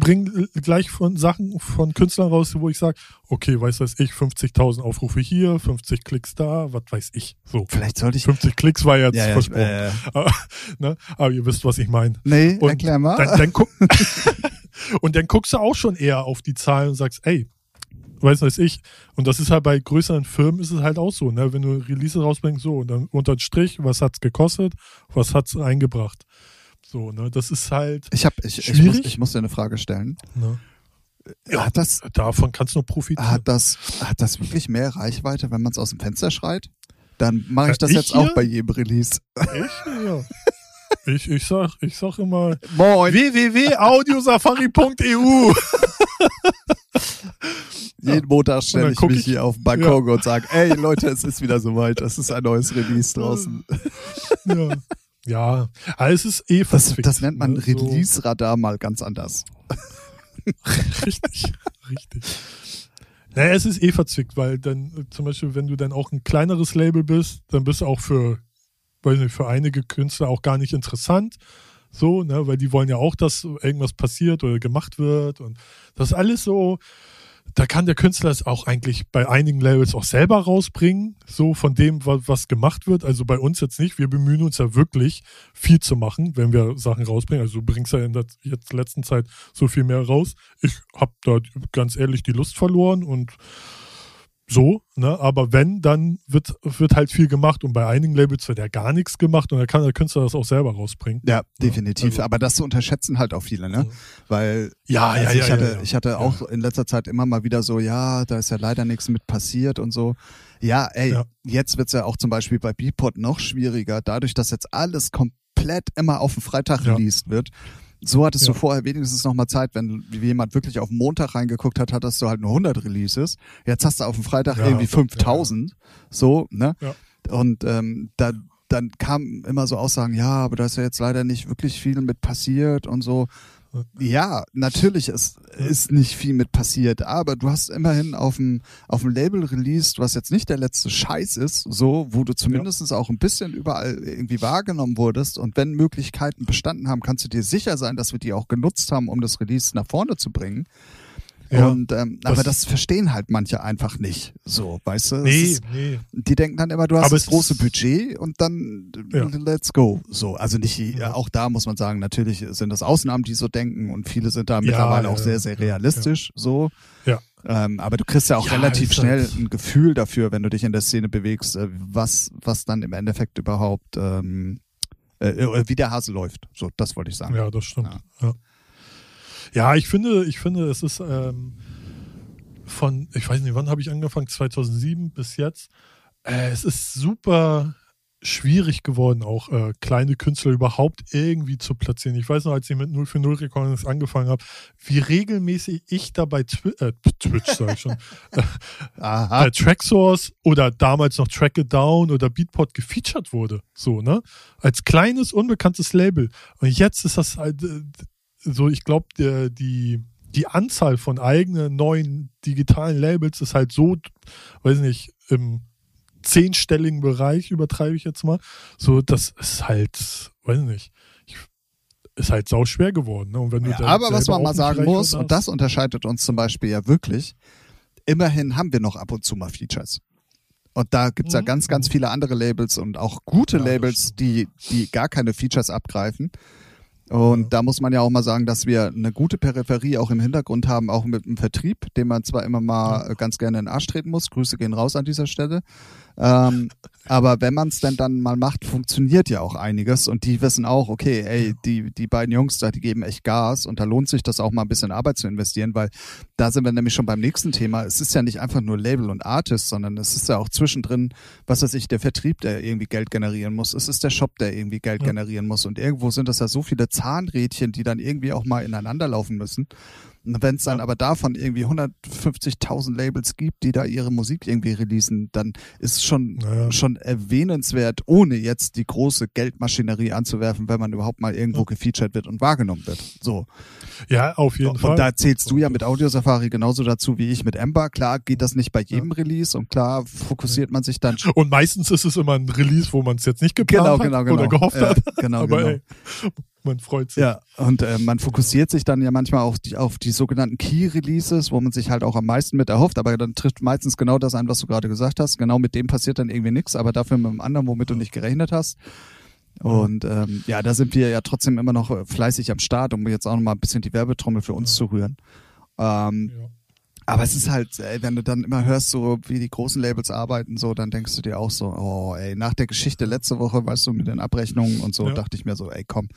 bring gleich von Sachen von Künstlern raus, wo ich sage, okay, weiß was ich, 50.000 Aufrufe hier, 50 Klicks da, was weiß ich. So. Vielleicht sollte ich. 50 Klicks war jetzt Ja, ja, versprochen. äh, *laughs* Aber, ne? aber ihr wisst, was ich meine. nee, Und erklär mal. Dann, dann guck *laughs* *laughs* und dann guckst du auch schon eher auf die Zahlen und sagst, ey, weiß was ich. Und das ist halt bei größeren Firmen ist es halt auch so, ne? Wenn du Release rausbringst, so, und dann unter den Strich, was hat's gekostet, was hat's eingebracht. So, ne? Das ist halt, ich hab, ich, ich, muss, ich muss dir eine Frage stellen. ne? Hat das, Davon kannst du nur profitieren. hat das, hat das wirklich mehr Reichweite, wenn man es aus dem Fenster schreit? Dann mache ich Äh, das ich jetzt auch hier? bei jedem Release. Ich, ja. Ich, ich sag, ich sag immer Moin. www.audiosafari.eu. Jeden Montag stelle ich mich ich- hier auf den Balkon und sage, ey Leute, es ist wieder soweit. Es ist ein neues Release *laughs* draußen. ja. Ja, aber es ist eh Das, verzwickt, das nennt man ne? Release-Radar mal ganz anders. *laughs* Richtig, richtig. Naja, es ist eh verzwickt, weil dann zum Beispiel, wenn du dann auch ein kleineres Label bist, dann bist du auch für, weiß nicht, für einige Künstler auch gar nicht interessant. So, ne, weil die wollen ja auch, dass irgendwas passiert oder gemacht wird und das ist alles so, da kann der Künstler es auch eigentlich bei einigen Labels auch selber rausbringen, so von dem, was, gemacht wird. Also bei uns jetzt nicht. Wir bemühen uns ja wirklich viel zu machen, wenn wir Sachen rausbringen. Also du bringst ja in der jetzt letzten Zeit so viel mehr raus. Ich habe da ganz ehrlich die Lust verloren und so, ne? Aber wenn, dann wird, wird halt viel gemacht und bei einigen Labels wird ja gar nichts gemacht und dann kann der Künstler das auch selber rausbringen. Ja, definitiv. also- Aber das unterschätzen halt auch viele, ne? Weil Ja, also ja, ich ja, hatte, ja, ich hatte auch in letzter Zeit immer mal wieder so, ja, da ist ja leider nichts mit passiert und so. Ja, ey, Ja. jetzt wird's ja auch zum Beispiel bei Beatport noch schwieriger, dadurch, dass jetzt alles komplett immer auf den Freitag released wird. So hattest du Ja. vorher wenigstens noch mal Zeit, wenn jemand wirklich auf Montag reingeguckt hat, hattest du halt nur 100 Releases. Jetzt hast du auf dem Freitag Ja, irgendwie 5000. So, ne? Ja. Und ähm, da, dann kamen immer so Aussagen, ja, aber da ist ja jetzt leider nicht wirklich viel mit passiert und so. Ja, natürlich ist, ist nicht viel mit passiert, aber du hast immerhin auf dem, auf dem Label released, was jetzt nicht der letzte Scheiß ist, so, wo du zumindest auch ein bisschen überall irgendwie wahrgenommen wurdest. Und wenn Möglichkeiten bestanden haben, kannst du dir sicher sein, dass wir die auch genutzt haben, um das Release nach vorne zu bringen. Ja, und ähm, aber das verstehen halt manche einfach nicht. So, weißt du? Nee, ist, nee. die denken dann immer, du hast Aber das große Budget und dann Ja. let's go. So, also nicht Ja. auch da muss man sagen, natürlich sind das Ausnahmen, die so denken und viele sind da mittlerweile ja, auch sehr, sehr realistisch. So, Ja. ähm, aber du kriegst ja auch Ja, relativ schnell halt- ein Gefühl dafür, wenn du dich in der Szene bewegst, äh, was was dann im Endeffekt überhaupt ähm, äh, äh, wie der Hase läuft. So, das wollte ich sagen. Ja, das stimmt. Ja. Ja, ja. ich finde, ich finde, es ist ähm, von, ich weiß nicht, wann habe ich angefangen? 2007 bis jetzt. Äh, es ist super schwierig geworden, auch äh, kleine Künstler überhaupt irgendwie zu platzieren. Ich weiß noch, als ich mit 0 für 0 Recordings angefangen habe, wie regelmäßig ich da bei Twi äh, Twitch, sag ich schon, *laughs* Aha. bei Tracksource oder damals noch Track It Down oder Beatport gefeatured wurde. So, ne? Als kleines, unbekanntes Label. Und jetzt ist das halt äh, so, ich glaube, die, die Anzahl von eigenen neuen digitalen Labels ist halt so, weiß nicht, im zehnstelligen Bereich, übertreibe ich jetzt mal. So, das ist halt, weiß nicht, ist halt sau schwer geworden. Ne? Und wenn du ja, aber was man mal sagen muss, und das unterscheidet uns zum Beispiel ja wirklich, immerhin haben wir noch ab und zu mal Features. Und da gibt's mhm. ja ganz, ganz viele andere Labels und auch gute ja, Labels, die, die gar keine Features abgreifen. Und da muss man ja auch mal sagen, dass wir eine gute Peripherie auch im Hintergrund haben, auch mit dem Vertrieb, den man zwar immer mal ja. ganz gerne in den Arsch treten muss. Grüße gehen raus an dieser Stelle. Ähm, aber wenn man es denn dann mal macht, funktioniert ja auch einiges und die wissen auch, okay, ey, die, die beiden Jungs da, die geben echt Gas und da lohnt sich das auch mal ein bisschen Arbeit zu investieren, weil da sind wir nämlich schon beim nächsten Thema. Es ist ja nicht einfach nur Label und Artist, sondern es ist ja auch zwischendrin, was weiß ich, der Vertrieb, der irgendwie Geld generieren muss. Es ist der Shop, der irgendwie Geld ja. generieren muss und irgendwo sind das ja so viele Zahnrädchen, die dann irgendwie auch mal ineinander laufen müssen. Wenn es dann ja. aber davon irgendwie 150.000 Labels gibt, die da ihre Musik irgendwie releasen, dann ist es schon, ja. schon erwähnenswert, ohne jetzt die große Geldmaschinerie anzuwerfen, wenn man überhaupt mal irgendwo ja. gefeatured wird und wahrgenommen wird. So. Ja, auf jeden und Fall. Und da zählst du ja mit Audio Safari genauso dazu wie ich mit Ember. Klar geht das nicht bei jedem Release und klar fokussiert man sich dann. *laughs* Und meistens ist es immer ein Release, wo man es jetzt nicht geplant genau, genau, genau. oder gehofft hat. Genau, *laughs* aber genau. Ey, man freut sich. Ja, und äh, man fokussiert sich dann ja manchmal auf die, auf die sogenannten Key-Releases, wo man sich halt auch am meisten mit erhofft, aber dann trifft meistens genau das ein, was du gerade gesagt hast. Genau mit dem passiert dann irgendwie nichts, aber dafür mit dem anderen, womit du nicht gerechnet hast. Und ähm, ja, da sind wir ja trotzdem immer noch fleißig am Start, um jetzt auch noch mal ein bisschen die Werbetrommel für uns ja. zu rühren. Ähm, ja. Aber es ist halt, ey, wenn du dann immer hörst, so wie die großen Labels arbeiten, so, dann denkst du dir auch so, oh, ey, nach der Geschichte letzte Woche, weißt du, mit den Abrechnungen und so, ja. dachte ich mir so, ey, komm,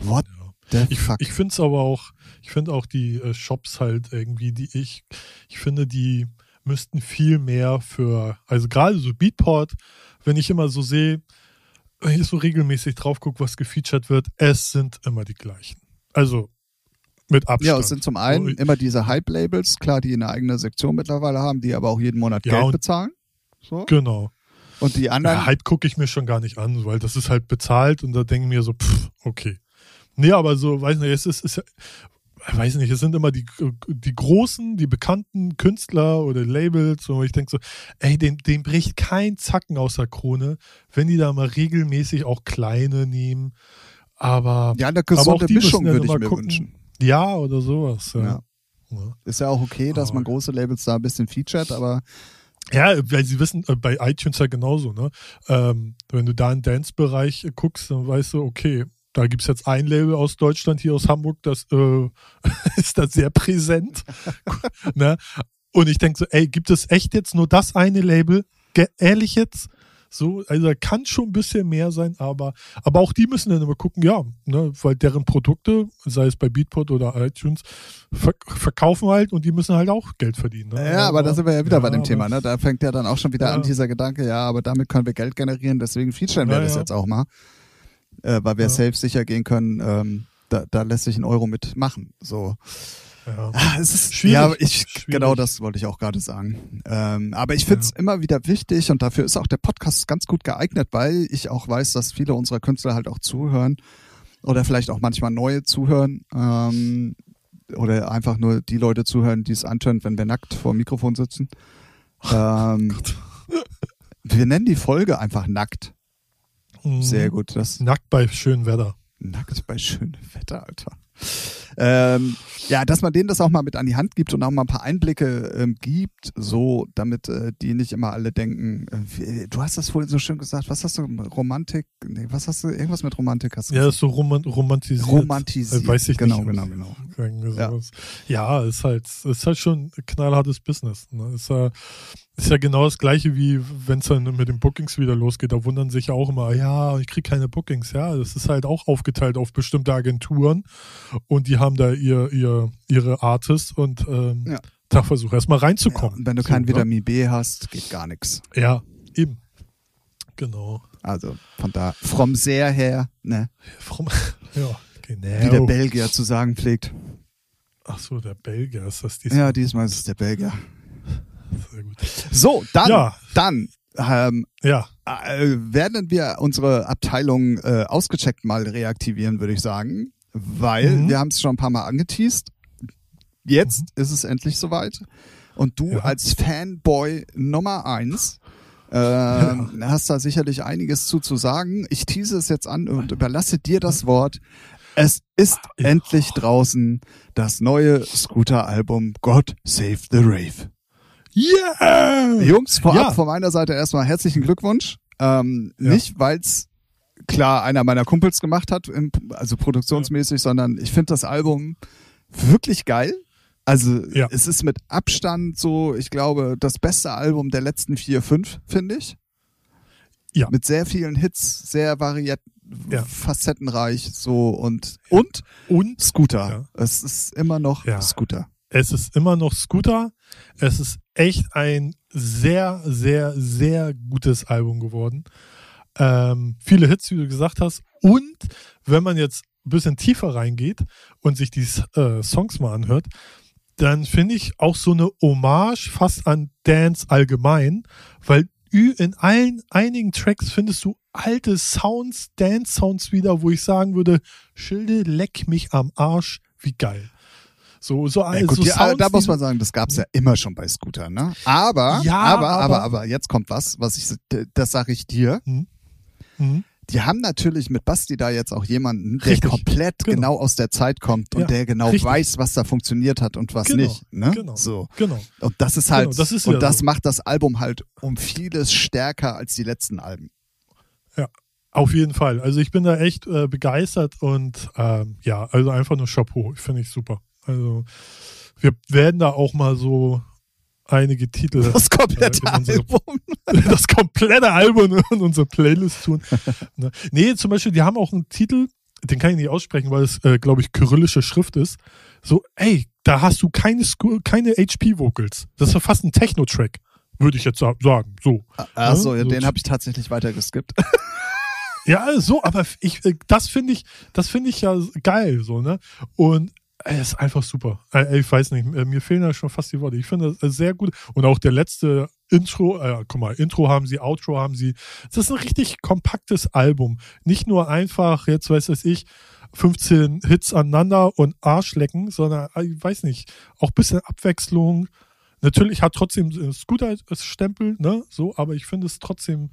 What ja. the fuck? Ich, ich finde es aber auch, ich finde auch die äh, Shops halt irgendwie, die ich, ich finde, die müssten viel mehr für, also gerade so Beatport, wenn ich immer so sehe, wenn ich so regelmäßig drauf gucke, was gefeatured wird, es sind immer die gleichen. Also mit Abstand. Ja, es sind zum einen so, immer diese Hype-Labels, klar, die eine eigene Sektion mittlerweile haben, die aber auch jeden Monat ja, Geld bezahlen. So. Genau. Und die anderen. Ja, Hype gucke ich mir schon gar nicht an, weil das ist halt bezahlt und da denke ich mir so, pff, okay. Nee, aber so, weiß nicht, es ist, ist weiß nicht, es sind immer die, die großen, die bekannten Künstler oder Labels, wo ich denke so, ey, dem, dem bricht kein Zacken aus der Krone, wenn die da mal regelmäßig auch kleine nehmen. Aber, ja, eine gesunde Mischung würde ich mir gucken. wünschen. Ja, oder sowas. Ja. Ja. ja. Ist ja auch okay, dass man große Labels da ein bisschen featured, aber ja, weil sie wissen, äh, bei iTunes ja genauso, ne? Ähm, wenn du da in Dance-Bereich guckst, dann weißt du, okay, da gibt es jetzt ein Label aus Deutschland, hier aus Hamburg, das äh, *laughs* ist da sehr präsent. *laughs* ne? Und ich denke so, ey, gibt es echt jetzt nur das eine Label? Ge ehrlich jetzt? So, also da kann schon ein bisschen mehr sein, aber, aber auch die müssen dann immer gucken, ja, ne, weil deren Produkte, sei es bei Beatport oder iTunes, ver verkaufen halt und die müssen halt auch Geld verdienen. Ne? Ja, aber, aber da sind wir ja wieder ja, bei dem Thema, ne? Da fängt ja dann auch schon wieder ja. an dieser Gedanke, ja, aber damit können wir Geld generieren, deswegen featuren wir ja, das jetzt auch mal äh, weil wir ja. safe sicher gehen können, ähm, da, da lässt sich ein Euro mitmachen. So. Ja. Ah, es ist schwierig. Ja, ich, schwierig. genau das wollte ich auch gerade sagen. Ähm, aber ich finde es ja. immer wieder wichtig und dafür ist auch der Podcast ganz gut geeignet, weil ich auch weiß, dass viele unserer Künstler halt auch zuhören oder vielleicht auch manchmal neue zuhören ähm, oder einfach nur die Leute zuhören, die es antönt, wenn wir nackt vor dem Mikrofon sitzen. Ähm, wir nennen die Folge einfach nackt. Sehr mhm. gut. Das Nackt bei schönem Wetter. Nackt bei schönem Wetter, Alter. Ähm, ja, dass man denen das auch mal mit an die Hand gibt und auch mal ein paar Einblicke ähm, gibt, so, damit äh, die nicht immer alle denken, äh, du hast das vorhin so schön gesagt, was hast du, Romantik, nee, was hast du, irgendwas mit Romantik hast du Ja, das ist so roman romantisiert. Romantisiert. Äh, weiß ich genau, nicht. Genau, genau, genau. Ja. ja, ist halt, ist halt schon ein knallhartes Business. Ne? Ist, äh, ist ja genau das gleiche wie wenn es dann mit den Bookings wieder losgeht. Da wundern sich ja auch immer, ja, ich kriege keine Bookings. Ja, das ist halt auch aufgeteilt auf bestimmte Agenturen und die haben da ihr, ihr, ihre Artists und ähm, ja. da versuch erstmal reinzukommen. Ja, wenn du so, kein ne? Vitamin B hast, geht gar nichts. Ja, eben. Genau. Also von da, vom sehr her, ne? From, *laughs* ja, genau. Wie der Belgier zu sagen pflegt. Ach so, der Belgier ist das diesmal. Ja, diesmal ist es der Belgier. So, dann, ja. dann ähm, ja. Äh, werden wir unsere Abteilung äh, ausgecheckt mal reaktivieren, würde ich sagen. Weil, mhm. wir haben es schon ein paar Mal angeteased, jetzt mhm. ist es endlich soweit. Und du ja. als Fanboy Nummer eins äh, *laughs* ja. hast da sicherlich einiges zu, zu sagen. Ich tease es jetzt an und überlasse dir das Wort. Es ist endlich draußen das neue Scooter-Album God Save the Rave. Yeah! Jungs, vorab ja. von meiner Seite erstmal herzlichen Glückwunsch. Ähm, ja. Nicht, weil's klar einer meiner Kumpels gemacht hat, im, also produktionsmäßig, ja. sondern ich finde das Album wirklich geil. Also ja. es ist mit Abstand so, ich glaube, das beste Album der letzten vier, fünf, finde ich. Ja. Mit sehr vielen Hits, sehr variiert, ja. facettenreich so und und und Scooter. Es ist immer noch. Scooter. Es ist immer noch Scooter. Es ist echt ein sehr, sehr, sehr gutes Album geworden. Ähm, viele Hits, wie du gesagt hast. Und wenn man jetzt ein bisschen tiefer reingeht und sich die äh, Songs mal anhört, dann finde ich auch so eine Hommage fast an Dance allgemein, weil in allen einigen Tracks findest du alte Sounds, Dance-Sounds wieder, wo ich sagen würde, Schilde, leck mich am Arsch, wie geil. So, so, ja, gut, so ja, Sounds, da muss man sagen, das gab's ja immer schon bei Scooter, ne? Aber, ja, aber, aber, aber, aber, jetzt kommt was, was ich, das sage ich dir. Hm. Hm die haben natürlich mit Basti da jetzt auch jemanden, der Richtig. komplett genau. genau. aus der Zeit kommt und ja. der genau Richtig. weiß, was da funktioniert hat und was genau. nicht. Ne? Genau. So. Genau. Und das ist halt, genau. das ist und das so. macht das Album halt um vieles stärker als die letzten Alben. Ja. Auf jeden Fall. Also ich bin da echt äh, begeistert und ähm, ja, also einfach nur Chapeau. Finde ich super. Also wir werden da auch mal so einige Titel. Das komplette äh, unsere, Album. *laughs* Das komplette Album in unsere Playlist tun. *laughs* Ne? nee, zum Beispiel, die haben auch einen Titel, den kann ich nicht aussprechen, weil es, äh, glaube ich, kyrillische Schrift ist. So, ey, da hast du keine, keine HP-Vocals. Das ist ja fast ein Techno-Track, würde ich jetzt sagen. So. Achso, ja, ne? den habe ich tatsächlich weiter geskippt. *laughs* Ja, so, aber ich, äh, das finde ich, das finde ich ja geil, so, ne? Und er ist einfach super. Ich weiß nicht, mir fehlen da schon fast die Worte. Ich finde das sehr gut. Und auch der letzte Intro, äh, guck mal, Intro haben sie, Outro haben sie. Das ist ein richtig kompaktes Album. Nicht nur einfach, jetzt weiß es ich, 15 Hits aneinander und Arschlecken, sondern, äh, ich weiß nicht, auch ein bisschen Abwechslung. Natürlich hat trotzdem Scooter-Stempel, ne, so, aber ich finde es trotzdem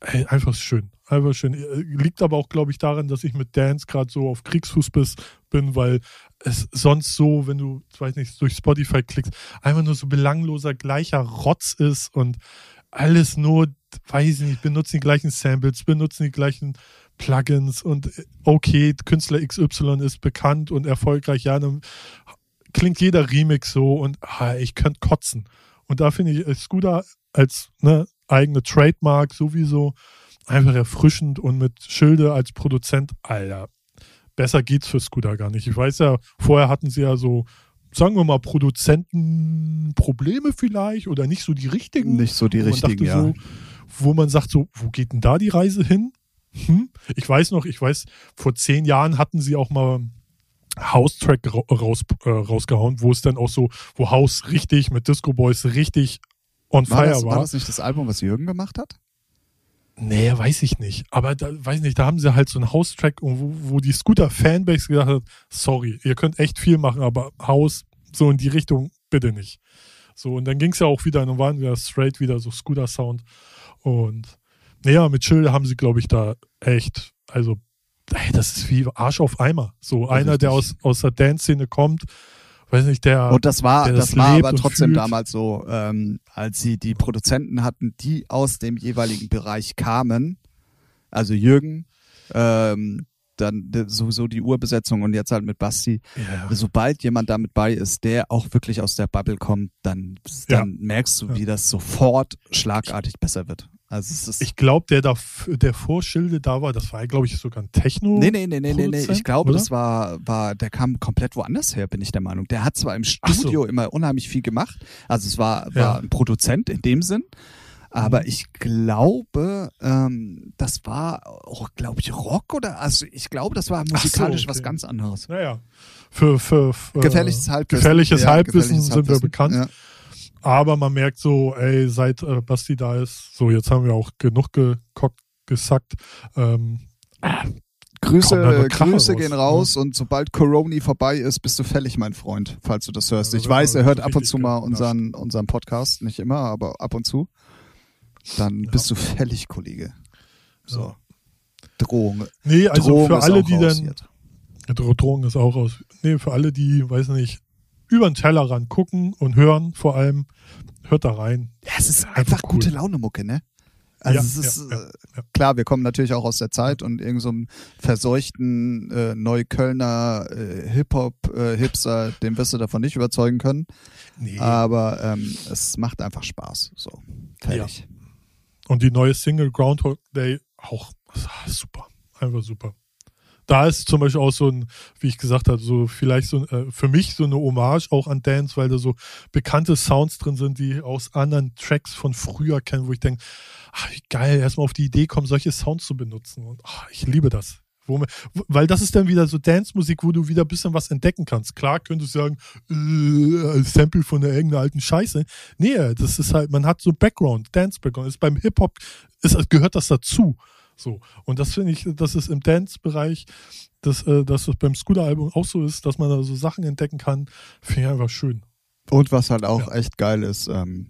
ey, einfach schön. Einfach schön. Äh, liegt aber auch, glaube ich, daran, dass ich mit Dance gerade so auf Kriegsfuß bin, weil es sonst so, wenn du, weiß nicht, durch Spotify klickst, einfach nur so belangloser, gleicher Rotz ist und alles nur, weiß ich nicht, benutzen die gleichen Samples, benutzen die gleichen Plugins und äh, okay, Künstler XY ist bekannt und erfolgreich, ja, dann klingt jeder Remix so und ah, ich könnte kotzen. Und da finde ich Scooter als ne, eigene Trademark sowieso einfach erfrischend und mit Schilde als Produzent, Alter, besser geht's für Scooter gar nicht. Ich weiß ja, vorher hatten sie ja so, sagen wir mal, Produzentenprobleme vielleicht oder nicht so die richtigen. Nicht so die richtigen, ja. So, wo man sagt so, wo geht denn da die Reise hin? Hm? Ich weiß noch, ich weiß, vor zehn Jahren hatten sie auch mal House-Track raus, äh, rausgehauen, wo es dann auch so, wo House richtig mit Disco Boys richtig on war fire das, war. War das nicht das Album, was Jürgen gemacht hat? Nee, weiß ich nicht. Aber da, weiß nicht, da haben sie halt so einen House-Track, wo, wo die Scooter-Fanbase gesagt hat, sorry, ihr könnt echt viel machen, aber House so in die Richtung bitte nicht. So, und dann ging es ja auch wieder, dann waren wir straight wieder so Scooter-Sound. Und naja, mit Chill haben sie, glaube ich, da echt, also, ey, das ist wie Arsch auf Eimer. So einer, der aus, aus der Dance-Szene kommt, weiß nicht, der. Und das war, das, das war aber trotzdem damals so, ähm, als sie die Produzenten hatten, die aus dem jeweiligen Bereich kamen, also Jürgen, ähm, dann sowieso die Urbesetzung und jetzt halt mit Basti. Ja. Sobald jemand damit bei ist, der auch wirklich aus der Bubble kommt, dann, dann ja. merkst du, wie das sofort schlagartig besser wird. Also ich glaube, der da, der Vorschilde da war, das war, glaube ich, sogar ein Techno. Nee, nee, nee, nee, nee, nee. Ich glaube, das war, war, der kam komplett woanders her, bin ich der Meinung. Der hat zwar im Studio so. immer unheimlich viel gemacht. Also es war, war ja. ein Produzent in dem Sinn. Aber mhm. ich glaube, ähm, das war auch, glaube ich, Rock oder also ich glaube, das war musikalisch so, okay. was ganz anderes. Naja. Für, für, für gefährliches Halbwissen. Gefährliches ja, Halbwissen gefährliches sind wir bekannt. Ja. Aber man merkt so, ey, seit äh, Basti da ist, so jetzt haben wir auch genug gekockt, gesackt. Ähm, Grüße, Grüße raus, gehen raus ja. und sobald Corona vorbei ist, bist du fällig, mein Freund, falls du das hörst. Ja, ich weiß, er hört ab und zu mal unseren, unseren Podcast, nicht immer, aber ab und zu. Dann ja. bist du fällig, Kollege. So. Drohung. Nee, also Drohung für alle, die dann. Drohung ist auch aus. Nee, für alle, die, weiß nicht, über den Tellerrand gucken und hören, vor allem, hört da rein. Ja, es ist einfach, einfach cool. gute Laune-Mucke, ne? Also ja, es ist ja, ja, klar, wir kommen natürlich auch aus der Zeit und irgendeinem so verseuchten äh, Neuköllner äh, Hip-Hop-Hipster, äh, den wirst du davon nicht überzeugen können. Nee. Aber ähm, es macht einfach Spaß. So, fertig. Und die neue Single Groundhog Day auch super. Einfach super da ist zum Beispiel auch so ein, wie ich gesagt habe, so vielleicht so äh, für mich so eine Hommage auch an Dance, weil da so bekannte Sounds drin sind, die aus anderen Tracks von früher kennen, wo ich denke, ach, wie geil, erstmal auf die Idee kommen, solche Sounds zu benutzen. Und ach, ich liebe das. Wo, weil das ist dann wieder so Dance-Musik, wo du wieder ein bisschen was entdecken kannst. Klar könntest du sagen, äh, Sample von der irgendeiner alten Scheiße. Nee, das ist halt, man hat so Background, Dance-Background. Ist beim Hip-Hop gehört das dazu. So. Und das finde ich, dass es im Dance-Bereich, dass, äh, dass es beim Scooter-Album auch so ist, dass man da so Sachen entdecken kann, finde ich einfach schön. Und was halt auch ja. echt geil ist, ähm,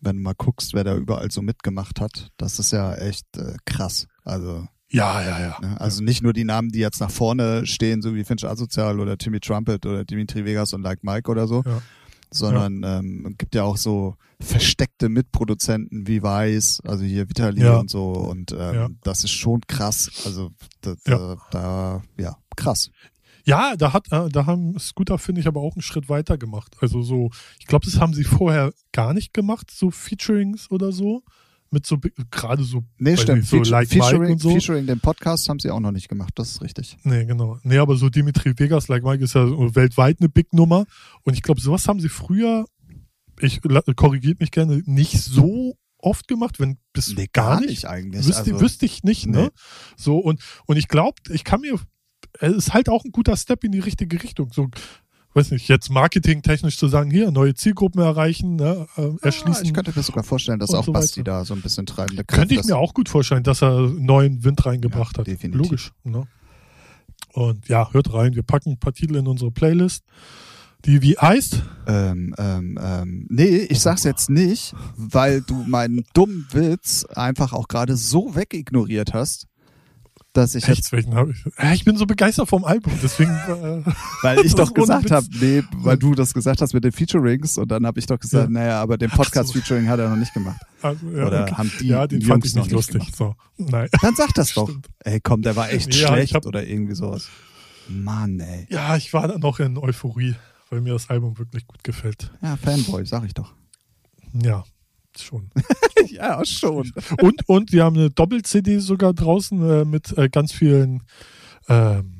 wenn du mal guckst, wer da überall so mitgemacht hat, das ist ja echt äh, krass. Also ja, ja, ja. Ne? Also nicht nur die Namen, die jetzt nach vorne stehen, so wie Finch Asozial oder Timmy Trumpet oder Dimitri Vegas und Like Mike oder so, ja sondern ja. ähm, gibt ja auch so versteckte Mitproduzenten wie Weiß, also hier Vitali ja. und so und ähm, ja. das ist schon krass. Also da, da, da, ja, krass. Ja, da hat, äh, da haben Scooter, finde ich, aber auch einen Schritt weiter gemacht. Also so, ich glaube, das haben sie vorher gar nicht gemacht, so Featurings oder so mit so gerade so nee stimmt nicht, so Feature, like Featuring, Mike und so. Featuring den Podcast haben sie auch noch nicht gemacht das ist richtig nee genau nee aber so Dimitri Vegas like Mike ist ja weltweit eine Big Nummer und ich glaube sowas haben sie früher ich korrigiert mich gerne nicht so oft gemacht, wenn bis nee, gar nicht, eigentlich. Wüsste, also, wüsste ich nicht, ne? nee. ne? So und und ich glaube, ich kann mir es ist halt auch ein guter Step in die richtige Richtung. So weiß nicht, jetzt marketingtechnisch zu sagen, hier neue Zielgruppen erreichen, ne, äh, erschließen. Ja, ich könnte mir sogar vorstellen, dass auch so Basti da so ein bisschen treibende Kraft Könnte ich mir auch gut vorstellen, dass er neuen Wind reingebracht ja, hat. Definitiv. Logisch. Ne? Und ja, hört rein. Wir packen ein paar Titel in unsere Playlist. Die wie heißt? Ähm, ähm, ähm, nee, ich sag's jetzt nicht, weil du meinen dummen Witz einfach auch gerade so wegignoriert hast dass ich Echt, jetzt. Hab ich, ich bin so begeistert vom Album, deswegen. Äh, *laughs* weil ich *laughs* doch gesagt habe, nee, weil du das gesagt hast mit den Featurings und dann habe ich doch gesagt, ja. naja, aber den Podcast-Featuring so. hat er noch nicht gemacht. Also, ja, Oder okay. haben die ja, den Jungs fand ich nicht lustig. So. Nein. Dann sag das *laughs* doch. Ey, komm, der war echt ja, schlecht oder irgendwie sowas. Mann, ey. Ja, ich war dann noch in Euphorie, weil mir das Album wirklich gut gefällt. Ja, Fanboy, sag ich doch. Ja, schon. *laughs* ja, schon. Und, und die haben eine Doppel-CD sogar draußen äh, mit äh, ganz vielen ähm,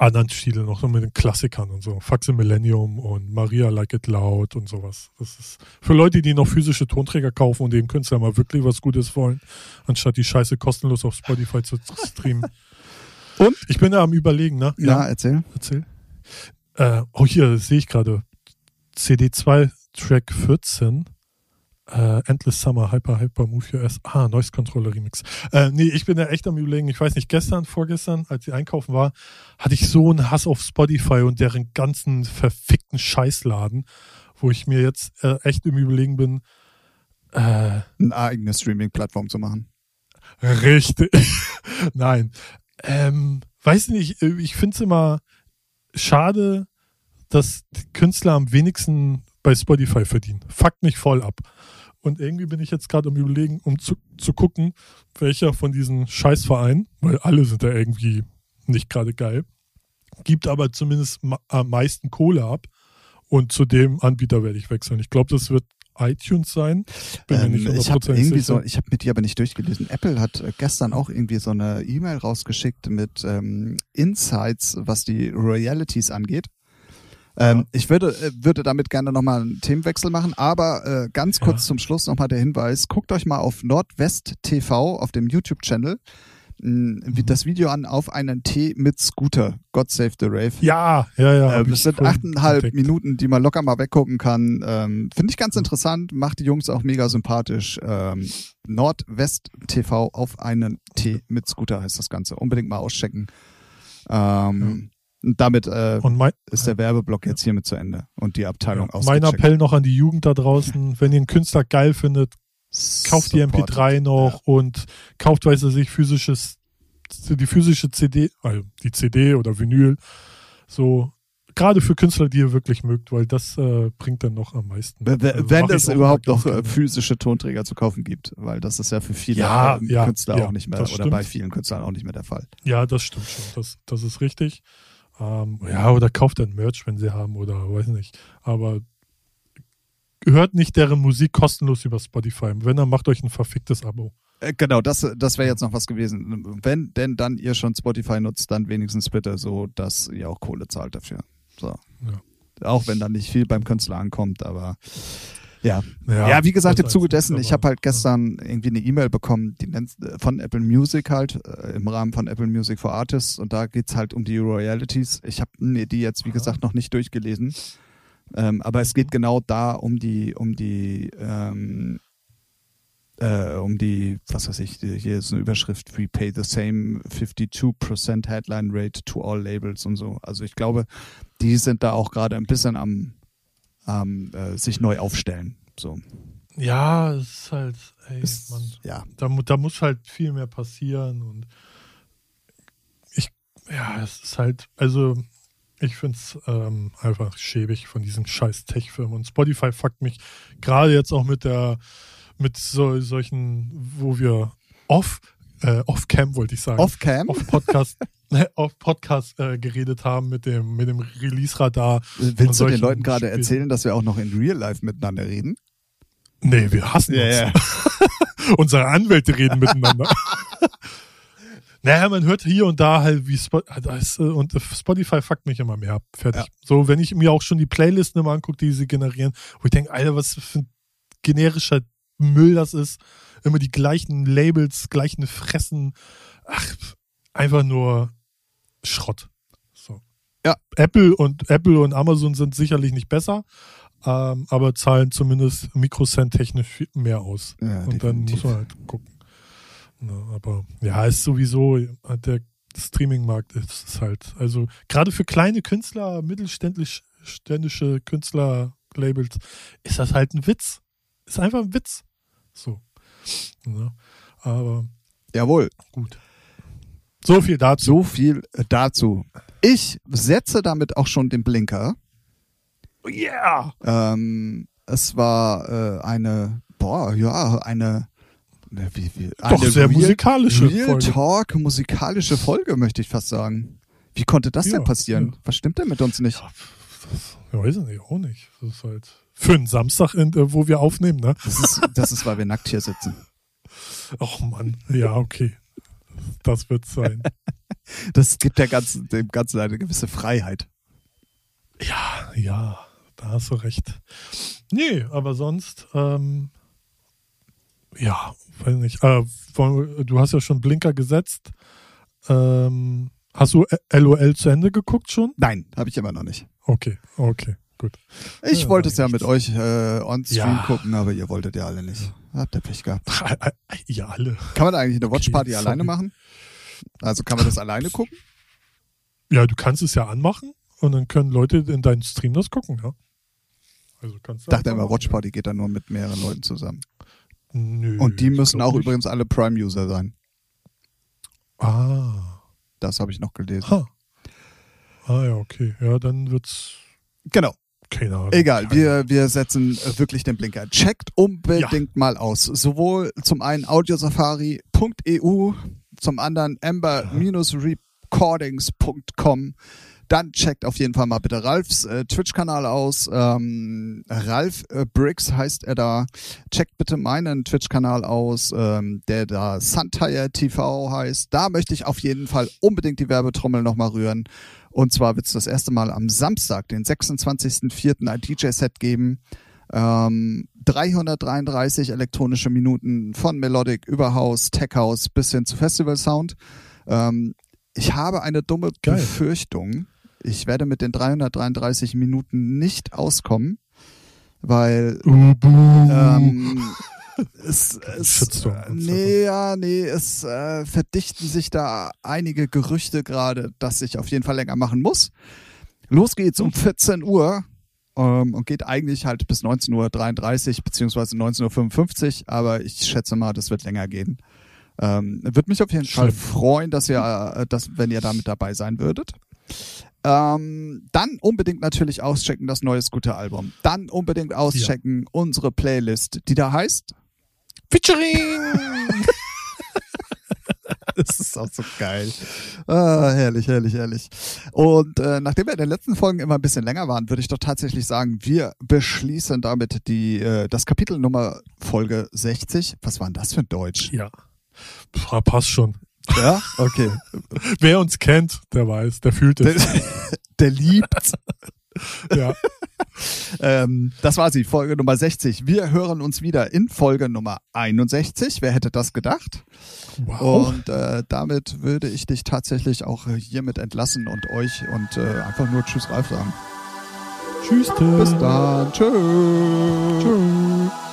anderen Stilen, noch so mit den Klassikern und so. Faxe Millennium und Maria Like It Loud und sowas. Das ist für Leute, die noch physische Tonträger kaufen und dem Künstler mal wirklich was Gutes wollen, anstatt die Scheiße kostenlos auf Spotify zu streamen. *laughs* und? Ich bin da am Überlegen, ne? Ja, ja erzähl. Erzähl. Äh, oh, hier sehe ich gerade. CD2 Track 14 äh, Endless Summer, Hyper, Hyper, Move Your Ass. Ah, Noise Controller Remix. Äh, nee, ich bin ja echt am überlegen, ich weiß nicht, gestern, vorgestern, als ich einkaufen war, hatte ich so einen Hass auf Spotify und deren ganzen verfickten Scheißladen, wo ich mir jetzt äh, echt im Überlegen bin, äh, eine eigene Streaming-Plattform zu machen. Richtig. *laughs* Nein. Ähm, weiß nicht, äh, ich finde es immer schade, dass Künstler am wenigsten bei Spotify verdienen. Fuckt mich voll ab. Und irgendwie bin ich jetzt gerade am Überlegen, um zu, zu gucken, welcher von diesen Scheißvereinen, weil alle sind da irgendwie nicht gerade geil, gibt aber zumindest am meisten Kohle ab. Und zu dem Anbieter werde ich wechseln. Ich glaube, das wird iTunes sein. Bin ähm, mir nicht ich habe irgendwie so, ich habe mit dir aber nicht durchgelesen. Apple hat äh, gestern auch irgendwie so eine E-Mail rausgeschickt mit ähm, Insights, was die Royalities angeht. Ähm, ich würde, äh, würde damit gerne nochmal einen Themenwechsel machen, aber äh, ganz kurz ja. zum Schluss nochmal der Hinweis, guckt euch mal auf Nordwest TV auf dem YouTube-Channel. Mhm. das Video an auf einen Tee mit Scooter. God Save the Rave. Ja, ja, ja. Äh, das sind achteinhalb. Minuten, die man locker mal weggucken kann. Ähm, Finde ich ganz interessant, macht die Jungs auch mega sympathisch. Ähm, Nordwest TV auf einen Tee mit Scooter heißt das Ganze. Unbedingt mal auschecken. Ähm, ja. damit äh, mein, ist der Werbeblock jetzt hiermit zu Ende und die Abteilung ja, Mein Appell noch an die Jugend da draußen, wenn ihr einen Künstler geil findet, kauft die MP3 noch ja. und kauft, weiß er sich, physisches, die physische CD, also die CD oder Vinyl. So, gerade für Künstler, die ihr wirklich mögt, weil das äh, bringt dann noch am meisten. Wenn, also wenn es überhaupt noch gerne. physische Tonträger zu kaufen gibt, weil das ist ja für viele ja, Künstler ja, auch nicht mehr oder stimmt. bei vielen Künstlern auch nicht mehr der Fall. Ja, das stimmt schon. Das, das ist richtig. Ähm, ja, oder kauft dann Merch, wenn sie haben oder weiß nicht. Aber hört nicht deren Musik kostenlos über Spotify. Wenn, dann macht euch ein verficktes Abo. Äh, genau, das, das wäre jetzt noch was gewesen. Wenn denn dann ihr schon Spotify nutzt, dann wenigstens bitte so, dass ihr auch Kohle zahlt dafür. So. Ja. Auch wenn dann nicht viel beim Künstler ankommt, aber ja. Ja, ja wie gesagt, im Zuge dessen, ich habe halt gestern irgendwie eine E-Mail bekommen, die nennt von Apple Music halt, äh, im Rahmen von Apple Music for Artists und da geht's halt um die Royalties. Ich habe mir die jetzt, wie gesagt, noch nicht durchgelesen. Ähm, aber es geht genau da um die, um die, ähm, äh, um die, was weiß ich, hier ist eine Überschrift, we pay the same 52% Headline Rate to all labels und so. Also ich glaube, die sind da auch gerade ein bisschen am, am äh, sich neu aufstellen. So. Ja, es ist halt, ey, ist, man, ja. da, da muss halt viel mehr passieren und ich, ja, es ist halt, also ich finde es ähm, einfach schäbig von diesen scheiß Tech-Firmen. Und Spotify fuckt mich gerade jetzt auch mit der, mit so, solchen, wo wir off, äh, off-cam wollte ich sagen. Off-cam? Off-Podcast. *laughs* *laughs* auf Podcast äh, geredet haben mit dem, mit dem Release-Radar. Willst du den Leuten gerade erzählen, dass wir auch noch in Real Life miteinander reden? Nee, wir hassen yeah, uns. Yeah. *laughs* Unsere Anwälte reden miteinander. *laughs* Naja, man hört hier und da halt, wie Spotify, und Spotify fuckt mich immer mehr ab. Fertig. Ja. So, wenn ich mir auch schon die Playlisten immer angucke, die sie generieren, wo ich denke, Alter, was für ein generischer Müll das ist. Immer die gleichen Labels, gleichen Fressen. Ach, einfach nur Schrott. So. Ja. Apple und Apple und Amazon sind sicherlich nicht besser, ähm, aber zahlen zumindest Mikrocent technisch mehr aus. Ja, und dann muss man halt gucken. Ja, aber ja, ist sowieso der Streaming-Markt ist halt, also gerade für kleine Künstler, mittelständische Künstler-Labels, ist das halt ein Witz. Ist einfach ein Witz. So. Ja, aber. Jawohl. Gut. So viel dazu. So viel dazu. Ich setze damit auch schon den Blinker. Yeah! Ähm, es war äh, eine, boah, ja, eine wie, wie, Doch, sehr Real, musikalische Real Folge. Talk, musikalische Folge, möchte ich fast sagen. Wie konnte das ja, denn passieren? Ja. Was stimmt denn mit uns nicht? Ja, das, ja, weiß ich nicht, auch nicht. Das ist halt für einen Samstag, äh, wo wir aufnehmen, ne? Das ist, das ist, weil wir nackt hier sitzen. *laughs* Ach Mann, ja, okay. Das wird sein. *laughs* das gibt der ganzen, dem Ganzen eine gewisse Freiheit. Ja, ja, da hast du recht. Nee, aber sonst, ähm, ja, weiß nicht. Äh, du hast ja schon Blinker gesetzt. Ähm, hast du LOL zu Ende geguckt schon? Nein, habe ich immer noch nicht. Okay, okay, gut. Ich ja, wollte es ja mit euch äh, on Stream ja. gucken, aber ihr wolltet ja alle nicht. Habt ihr Pech gehabt. *laughs* Ihr alle. Kann man eigentlich eine Watchparty okay, alleine machen? Also kann man das alleine gucken? Ja, du kannst es ja anmachen und dann können Leute in deinen Stream das gucken, ja. Also kannst du dachte immer, Watchparty geht dann nur mit mehreren Leuten zusammen. Nö, Und die müssen auch nicht. übrigens alle Prime-User sein. Ah. Das habe ich noch gelesen. Ah. ah, ja, okay. Ja, dann wird's. Genau. Keine Ahnung. Egal, wir, wir setzen wirklich den Blinker. Checkt unbedingt ja. mal aus. Sowohl zum einen audiosafari.eu, zum anderen ember-recordings.com dann checkt auf jeden Fall mal bitte Ralfs äh, Twitch-Kanal aus. Ähm, Ralf äh, Briggs heißt er da. Checkt bitte meinen Twitch-Kanal aus, ähm, der da Suntire TV heißt. Da möchte ich auf jeden Fall unbedingt die Werbetrommel nochmal rühren. Und zwar wird es das erste Mal am Samstag, den 26.04. ein DJ-Set geben. Ähm, 333 elektronische Minuten von Melodic über House, Tech House bis hin zu Festival Sound. Ähm, ich habe eine dumme Geil. Befürchtung. Ich werde mit den 333 Minuten nicht auskommen, weil ähm, *laughs* es, es nee, ja, nee, es äh, verdichten sich da einige Gerüchte gerade, dass ich auf jeden Fall länger machen muss. Los geht's um 14 Uhr ähm, und geht eigentlich halt bis 19.33 Uhr beziehungsweise 19.55 Uhr, aber ich schätze mal, das wird länger gehen. Ähm, Würde mich auf jeden Schön. Fall freuen, dass ihr, äh, dass, wenn ihr da mit dabei sein würdet. Ähm, dann unbedingt natürlich auschecken das neue Scooter-Album. Dann unbedingt auschecken ja. unsere Playlist, die da heißt Featuring! *laughs* das ist auch so geil. Ah, herrlich, herrlich, herrlich. Und äh, nachdem wir in den letzten Folgen immer ein bisschen länger waren, würde ich doch tatsächlich sagen, wir beschließen damit die äh, das Kapitel Nummer Folge 60. Was war denn das für ein Deutsch? Ja. Passt schon. Ja, okay. Wer uns kennt, der weiß, der fühlt es. Der, *laughs* der liebt. ja. *laughs* ähm, das war sie, Folge Nummer 60. Wir hören uns wieder in Folge Nummer 61. Wer hätte das gedacht? Wow. Und äh, damit würde ich dich tatsächlich auch hiermit entlassen und euch und äh, einfach nur Tschüss Ralf sagen. Tschüss. Bis dann. Tschüss. Tschüss.